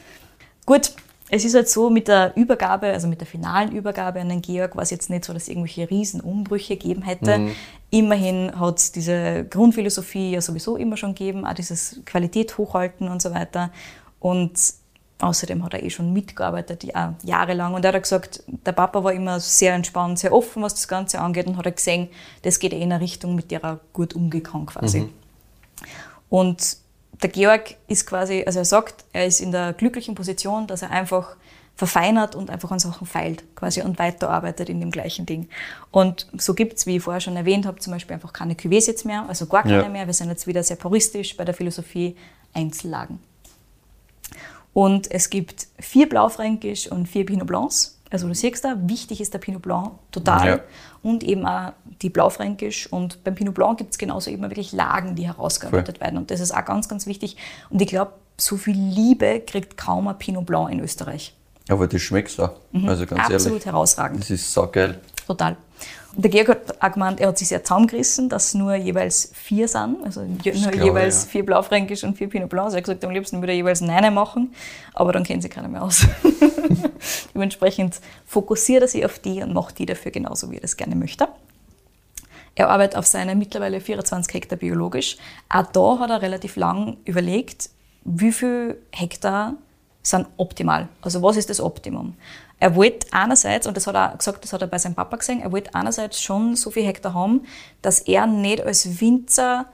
Gut, es ist halt so, mit der Übergabe, also mit der finalen Übergabe an den Georg, war es jetzt nicht so, dass es irgendwelche Riesenumbrüche gegeben hätte. Mhm. Immerhin hat es diese Grundphilosophie ja sowieso immer schon gegeben, auch dieses Qualität hochhalten und so weiter. Und außerdem hat er eh schon mitgearbeitet, ja, jahrelang. Und er hat gesagt, der Papa war immer sehr entspannt, sehr offen, was das Ganze angeht und hat er gesehen, das geht eh in eine Richtung, mit der er gut umgehen kann quasi. Und der Georg ist quasi, also er sagt, er ist in der glücklichen Position, dass er einfach verfeinert und einfach an Sachen feilt quasi und weiterarbeitet in dem gleichen Ding. Und so gibt's, wie ich vorher schon erwähnt habe, zum Beispiel einfach keine Cuvées jetzt mehr, also gar keine Ja. mehr. Wir sind jetzt wieder sehr puristisch bei der Philosophie Einzellagen. Und es gibt vier Blaufränkisch und vier Pinot Blancs. Also du siehst da, wichtig ist der Pinot Blanc total. Ja. Und eben auch die Blaufränkisch. Und beim Pinot Blanc gibt es genauso eben wirklich Lagen, die herausgearbeitet werden. Und das ist auch ganz, ganz wichtig. Und ich glaube, so viel Liebe kriegt kaum ein Pinot Blanc in Österreich. Aber das schmeckt auch. Also ganz Mhm. Absolut ehrlich. herausragend. Das ist saugeil. Total. Und der Georg hat auch gemeint, er hat sich sehr zusammengerissen, dass nur jeweils vier sind, also nur glaube, jeweils ja. vier Blaufränkisch und vier Pinot Blancs. Er hat gesagt, am liebsten würde er jeweils neun machen, aber dann kennen sie keiner mehr aus. (laughs) Dementsprechend fokussiert er sich auf die und macht die dafür genauso, wie er das gerne möchte. Er arbeitet auf seine mittlerweile 24 Hektar biologisch. Auch da hat er relativ lang überlegt, wie viel Hektar sind optimal. Also was ist das Optimum? Er wollte einerseits, und das hat er auch gesagt, das hat er bei seinem Papa gesehen, er wollte einerseits schon so viel Hektar haben, dass er nicht als Winzer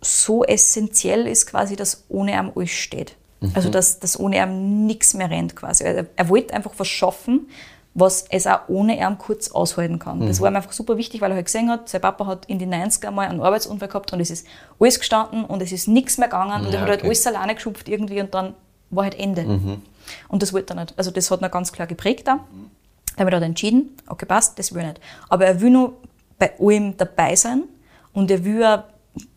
so essentiell ist, quasi, dass ohne ihm alles steht. Also dass, dass ohne ihm nichts mehr rennt quasi. Er, er wollte einfach was schaffen, was es auch ohne ihn kurz aushalten kann. Das war ihm einfach super wichtig, weil er halt gesehen hat, sein Papa hat in den 90er mal einen Arbeitsunfall gehabt und es ist alles gestanden und es ist nichts mehr gegangen und Ja, er hat halt okay. alles alleine geschupft irgendwie und dann war halt Ende. Und das wollte er nicht. Also das hat er ganz klar geprägt da. Damit hat er entschieden, okay, passt, das will er nicht. Aber er will nur bei allem dabei sein und er will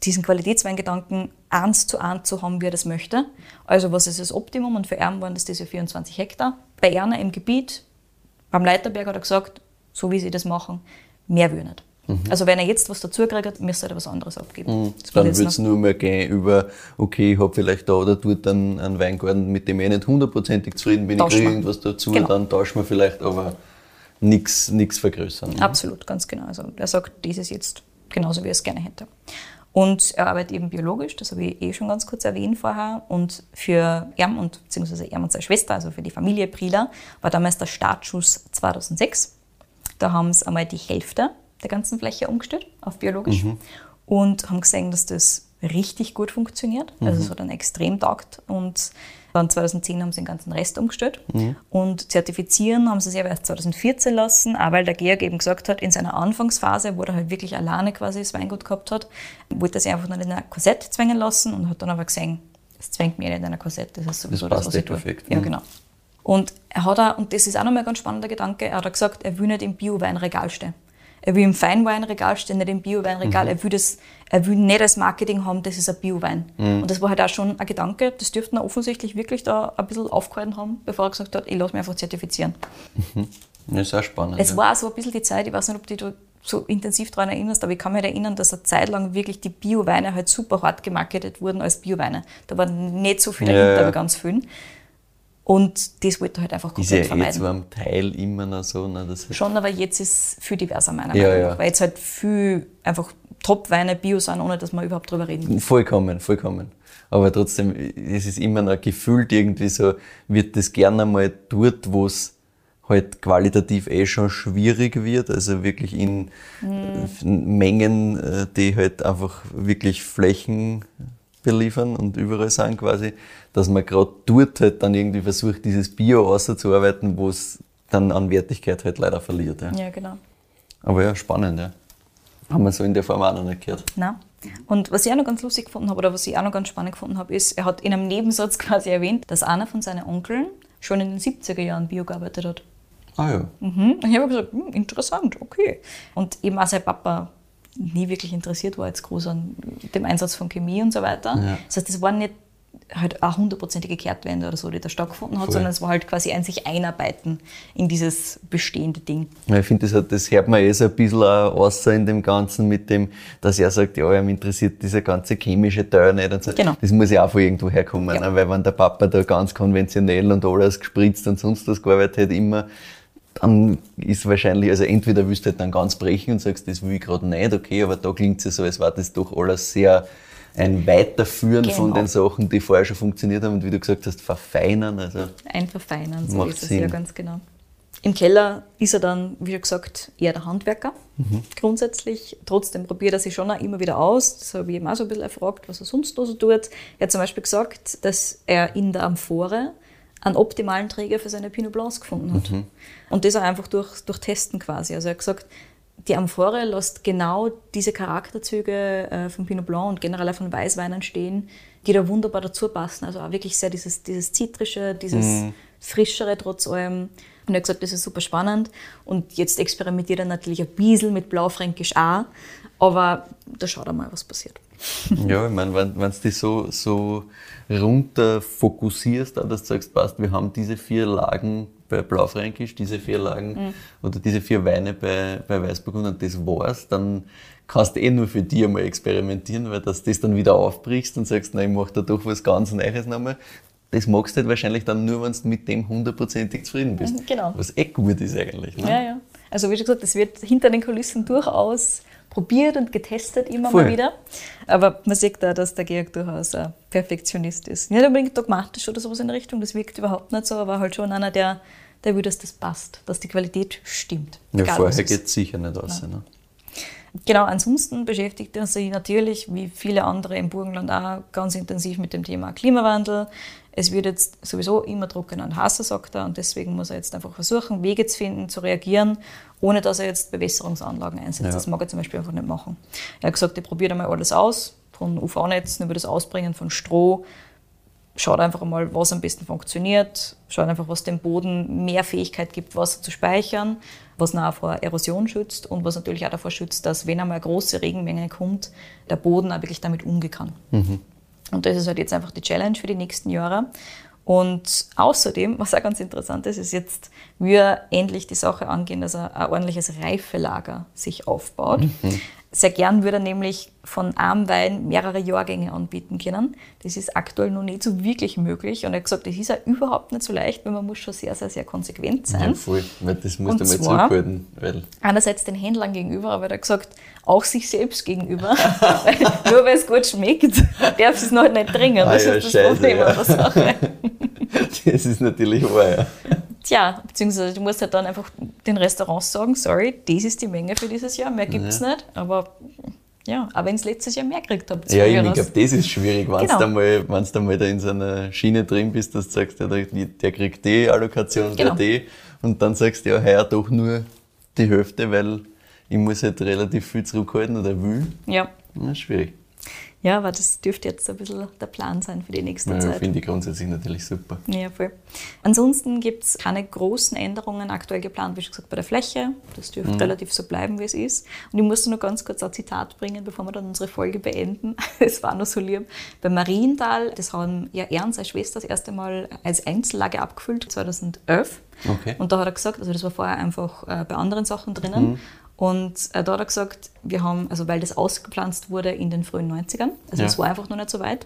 diesen Qualitätsweingedanken eins zu eins zu haben, wie er das möchte. Also was ist das Optimum? Und für ihn waren das diese 24 Hektar. Bei Erna im Gebiet, beim Leiterberg hat er gesagt, so wie sie das machen, mehr will er nicht. Also wenn er jetzt was dazu kriegt, müsste er was anderes abgeben. Will Dann würde es nur mehr gehen über, okay, ich habe vielleicht da oder dort einen, einen Weingarten, mit dem ich nicht hundertprozentig zufrieden bin, ich Tauschen kriege irgendwas dazu, Genau. dann tauschen wir vielleicht, aber nichts vergrößern. Absolut, ganz genau. Also er sagt, das ist jetzt genauso, wie er es gerne hätte. Und er arbeitet eben biologisch, das habe ich eh schon ganz kurz erwähnt vorher. Und für ihn und beziehungsweise er und seine Schwester, also für die Familie Prieler, war damals der Startschuss 2006. Da haben sie einmal die Hälfte der ganzen Fläche umgestellt auf biologisch und haben gesehen, dass das richtig gut funktioniert. Also es hat dann extrem taugt und dann 2010 haben sie den ganzen Rest umgestellt und zertifizieren haben sie sich aber erst 2014 lassen, auch weil der Georg eben gesagt hat, in seiner Anfangsphase, wo er halt wirklich alleine quasi das Weingut gehabt hat, wollte er sich einfach nicht in ein Korsett zwängen lassen und hat dann aber gesehen, das zwängt mich nicht in ein Korsett, das ist sowieso das, passt was ich tue. perfekt, Ja, mhm. genau. Und er hat auch, und das ist auch nochmal ein ganz spannender Gedanke, er hat auch gesagt, er will nicht im Bio-Weinregal stehen. Er will im Feinweinregal stehen, nicht im Bio-Weinregal. Mhm. Er, will das, er will nicht als Marketing haben, das ist ein Bio-Wein. Mhm. Und das war halt auch schon ein Gedanke, das dürften er offensichtlich wirklich da ein bisschen aufgehalten haben, bevor er gesagt hat, ich lasse mich einfach zertifizieren. Das ist auch spannend. Es ja. war so ein bisschen die Zeit, ich weiß nicht, ob du dich so intensiv daran erinnerst, aber ich kann mich erinnern, dass eine Zeit lang wirklich die Bio-Weine halt super hart gemarketet wurden als Bio-Weine. Da war nicht so viel dahinter ja. bei ganz vielen. Und das wollte er halt einfach ist ja komplett vermeiden. zwar am Teil immer noch so, ne, das ist Schon, aber jetzt ist es viel diverser meiner Ja, Meinung ja. nach, weil jetzt halt viel einfach Top-Weine Bio sind, ohne dass wir überhaupt drüber reden. Vollkommen, vollkommen. Aber trotzdem, es ist immer noch gefühlt irgendwie so, wird das gerne mal dort, wo es halt qualitativ eh schon schwierig wird, also wirklich in äh, Mengen, äh, die halt einfach wirklich Flächen beliefern und überall sind quasi, dass man gerade dort halt dann irgendwie versucht, dieses Bio auszuarbeiten, wo es dann an Wertigkeit halt leider verliert. Ja. Ja, genau. Aber ja, spannend, ja. Haben wir so in der Form auch noch nicht gehört. Nein. Und was ich auch noch ganz lustig gefunden habe, oder was ich auch noch ganz spannend gefunden habe, ist, er hat in einem Nebensatz (laughs) quasi erwähnt, dass einer von seinen Onkeln schon in den 70er Jahren Bio gearbeitet hat. Ah ja. Mhm. Und ich habe gesagt, hm, interessant, okay. Und eben auch sein Papa nie wirklich interessiert war jetzt groß an dem Einsatz von Chemie und so weiter. Ja. Das heißt, es war nicht halt eine hundertprozentige Kehrtwende oder so, die da stattgefunden hat, Voll. sondern es war halt quasi ein sich einarbeiten in dieses bestehende Ding. Ja, ich finde, das, hat- das hört man eh so ein bisschen auch raus in dem Ganzen mit dem, dass er sagt, ja, ihm interessiert dieser ganze chemische Teil nicht und so. Genau. Das muss ja auch von irgendwo herkommen, Ja. ne? weil wenn der Papa da ganz konventionell und alles gespritzt und sonst was gearbeitet hat, immer, dann ist wahrscheinlich, also entweder willst du halt dann ganz brechen und sagst, das will ich gerade nicht, okay, aber da klingt es ja so, als war das doch alles sehr ein Weiterführen von Genau. den Sachen, die vorher schon funktioniert haben und wie du gesagt hast, verfeinern. Also Ein Verfeinern, so ist es Sinn. ja ganz genau. Im Keller ist er dann, wie schon gesagt, eher der Handwerker grundsätzlich. Trotzdem probiert er sich schon auch immer wieder aus. Das habe ich ihm auch so ein bisschen erfragt, was er sonst noch so tut. Er hat zum Beispiel gesagt, dass er in der Amphore einen optimalen Träger für seine Pinot Blancs gefunden hat. Und das auch einfach durch, durch Testen quasi. Also er hat gesagt, die Amphore lässt genau diese Charakterzüge äh, von Pinot Blanc und generell auch von Weißweinen stehen, die da wunderbar dazu passen. Also auch wirklich sehr dieses, dieses Zitrische, dieses Frischere trotz allem. Und er hat gesagt, das ist super spannend. Und jetzt experimentiert er natürlich ein bisschen mit Blaufränkisch auch. Aber da schaut er mal, was passiert. Ja, ich meine, wenn wenn du dich so, so runter fokussierst, dass du sagst, passt, wir haben diese vier Lagen bei Blaufränkisch, diese vier Lagen oder diese vier Weine bei, bei Weißburgunder und das war's, dann kannst du eh nur für dich einmal experimentieren, weil dass du das dann wieder aufbrichst und sagst, nein, ich mach da doch was ganz Neues nochmal. Das magst du halt wahrscheinlich dann nur, wenn du mit dem hundertprozentig zufrieden bist. Genau. Was eh gut ist eigentlich. Ne? Ja, ja. Also wie schon gesagt, das wird hinter den Kulissen durchaus probiert und getestet immer Voll. mal wieder. Aber man sieht da, dass der Georg durchaus ein Perfektionist ist. Nicht unbedingt dogmatisch oder sowas in der Richtung, das wirkt überhaupt nicht so, aber halt schon einer, der, der will, dass das passt, dass die Qualität stimmt. Ja, Egal, vorher geht es sicher nicht aus. Ne? Genau, ansonsten beschäftigt er sich natürlich, wie viele andere im Burgenland auch, ganz intensiv mit dem Thema Klimawandel. Es wird jetzt sowieso immer trockener und heißer, sagt er, und deswegen muss er jetzt einfach versuchen, Wege zu finden, zu reagieren, ohne dass er jetzt Bewässerungsanlagen einsetzt. Ja. Das mag er zum Beispiel einfach nicht machen. Er hat gesagt, er probiert einmal alles aus, von UV-Netzen über das Ausbringen von Stroh, schaut einfach mal, was am besten funktioniert, schaut einfach, was dem Boden mehr Fähigkeit gibt, Wasser zu speichern, was nachher vor Erosion schützt und was natürlich auch davor schützt, dass wenn einmal eine große Regenmenge kommt, der Boden auch wirklich damit umgehen kann. Und das ist halt jetzt einfach die Challenge für die nächsten Jahre. Und außerdem, was auch ganz interessant ist, ist jetzt, wie er endlich die Sache angehen, dass er ein ordentliches Reifelager sich aufbaut. Sehr gern würde er nämlich von Armwein mehrere Jahrgänge anbieten können. Das ist aktuell noch nicht so wirklich möglich. Und er hat gesagt, das ist ja überhaupt nicht so leicht, weil man muss schon sehr, sehr, sehr konsequent sein. Ja, voll. Das musst Und du mal zurückhalten. Weil einerseits den Händlern gegenüber, aber er hat gesagt, auch sich selbst gegenüber. Weil (laughs) nur weil es gut schmeckt, darf es noch nicht trinken. Ah Das ja, ist das scheiße, Problem ja. an der Sache. das ist natürlich wahr, ja. Tja, beziehungsweise du musst halt dann einfach den Restaurants sagen, sorry, das ist die Menge für dieses Jahr, mehr gibt es nicht. Aber ja, auch wenn es letztes Jahr mehr gekriegt habt. Ja, ich glaube, das ist schwierig, wenn Genau. du mal, wenn's da mal da in so einer Schiene drin bist, dass du sagst, ja, der, der kriegt die Allokation, Genau. der die, und dann sagst du, ja, heuer doch nur die Hälfte, weil ich muss halt relativ viel zurückhalten oder will. Ja. Ja, schwierig. ja, aber das dürfte jetzt ein bisschen der Plan sein für die nächste Ja, Zeit. Finde ich grundsätzlich natürlich super. Ja, voll. Ansonsten gibt es keine großen Änderungen aktuell geplant, wie schon gesagt, bei der Fläche. Das dürfte relativ so bleiben, wie es ist. Und ich musste nur ganz kurz ein Zitat bringen, bevor wir dann unsere Folge beenden. (laughs) Es war nur so lieb. Bei Marienthal, das haben ja er und seine Schwester das erste Mal als Einzellage abgefüllt, 2011. Okay. Und da hat er gesagt, also das war vorher einfach äh, bei anderen Sachen drinnen. Und äh, da hat er gesagt, wir haben, also weil das ausgepflanzt wurde in den frühen 90ern, also Ja. es war einfach noch nicht so weit.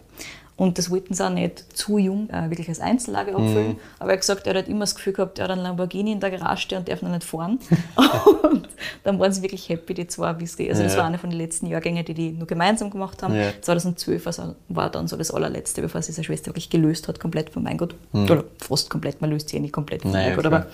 Und das wollten sie auch nicht zu jung äh, wirklich als Einzellage abfüllen. Aber er hat gesagt, er hat immer das Gefühl gehabt, er hat einen Lamborghini in der Garage stehen und darf noch nicht fahren. (laughs) und dann waren sie wirklich happy, die zwei, wie es die, also das Ja. war eine von den letzten Jahrgängen, die die nur gemeinsam gemacht haben. Ja. 2012 also war dann so das allerletzte, bevor sie seine Schwester wirklich gelöst hat, komplett vom Weingut. Oder fast komplett, man löst sie ja nicht komplett vom Naja, Weingut, klar. aber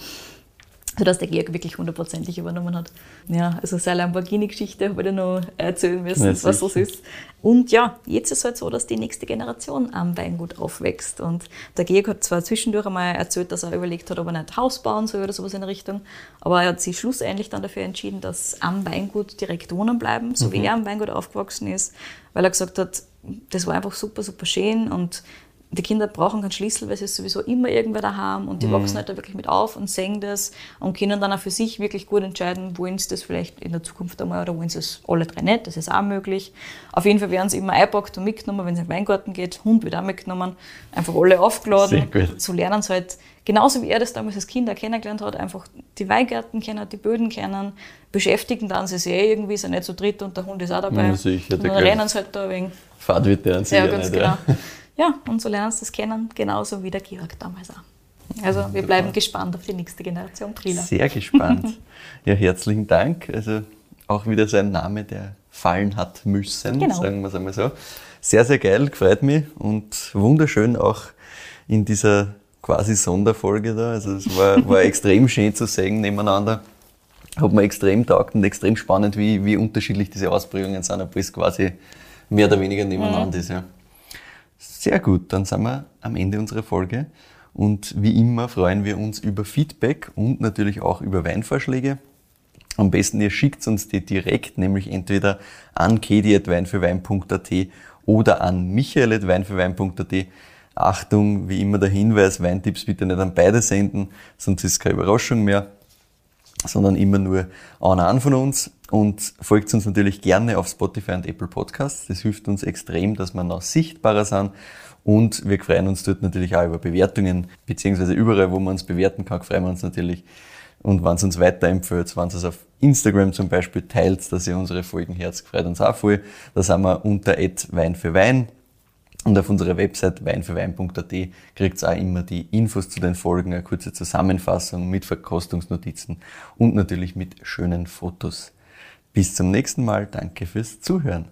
sodass der Georg wirklich hundertprozentig übernommen hat. Ja, also seine Lamborghini-Geschichte habe ich noch erzählen müssen, Ja, was das ist. Und ja, jetzt ist es halt so, dass die nächste Generation am Weingut aufwächst. Und der Georg hat zwar zwischendurch einmal erzählt, dass er überlegt hat, ob er nicht Haus bauen soll oder sowas in der Richtung, aber er hat sich schlussendlich dann dafür entschieden, dass am Weingut direkt wohnen bleiben, so wie er am Weingut aufgewachsen ist, weil er gesagt hat, das war einfach super, super schön und die Kinder brauchen keinen Schlüssel, weil sie sowieso immer irgendwer da haben und die wachsen halt da wirklich mit auf und sehen das und können dann auch für sich wirklich gut entscheiden, wollen sie das vielleicht in der Zukunft einmal oder wollen sie es alle drei nicht, das ist auch möglich. Auf jeden Fall werden sie immer eingepackt und mitgenommen, wenn es in den Weingarten geht, Hund wird auch mitgenommen, einfach alle aufgeladen. So lernen sie halt, genauso wie er das damals als Kind auch kennengelernt hat, einfach die Weingärten kennen, die Böden kennen, beschäftigen dann sie sich eh irgendwie, sind nicht so dritt und der Hund ist auch dabei. Ja, sicher, und dann rennen sie halt da wegen. Fahrt wird der an sich Ja, ja ganz nicht. genau. Ja. (laughs) Ja, und so lernen sie das kennen, genauso wie der Georg damals auch. Also wir bleiben gespannt auf die nächste Generation Briller. Sehr gespannt. (laughs) ja, herzlichen Dank. Also auch wieder so ein Name, der fallen hat müssen, Genau. sagen wir es einmal so. Sehr, sehr geil, gefreut mich und wunderschön auch in dieser quasi Sonderfolge da. Also es war, war (laughs) extrem schön zu sehen nebeneinander. Hat mir extrem taugt und extrem spannend, wie, wie unterschiedlich diese Ausprägungen sind, obwohl es quasi mehr oder weniger nebeneinander ist. Ja. Sehr gut, dann sind wir am Ende unserer Folge. Und wie immer freuen wir uns über Feedback und natürlich auch über Weinvorschläge. Am besten ihr schickt uns die direkt, nämlich entweder an kedi.weinfürwein.at oder an michael.weinfürwein.at. Achtung, wie immer der Hinweis, Weintipps bitte nicht an beide senden, sonst ist es keine Überraschung mehr. Sondern immer nur einer an von uns und folgt uns natürlich gerne auf Spotify und Apple Podcasts. Das hilft uns extrem, dass wir noch sichtbarer sind und wir freuen uns dort natürlich auch über Bewertungen, beziehungsweise überall, wo man uns bewerten kann, freuen wir uns natürlich. Und wenn es uns weiterempfiehlt, wenn es auf Instagram zum Beispiel teilt, dass ihr unsere Folgen herz freut uns auch voll. Da sind wir unter Wein für Wein. Und auf unserer Website weinfürwein.at kriegt ihr auch immer die Infos zu den Folgen, eine kurze Zusammenfassung mit Verkostungsnotizen und natürlich mit schönen Fotos. Bis zum nächsten Mal. Danke fürs Zuhören.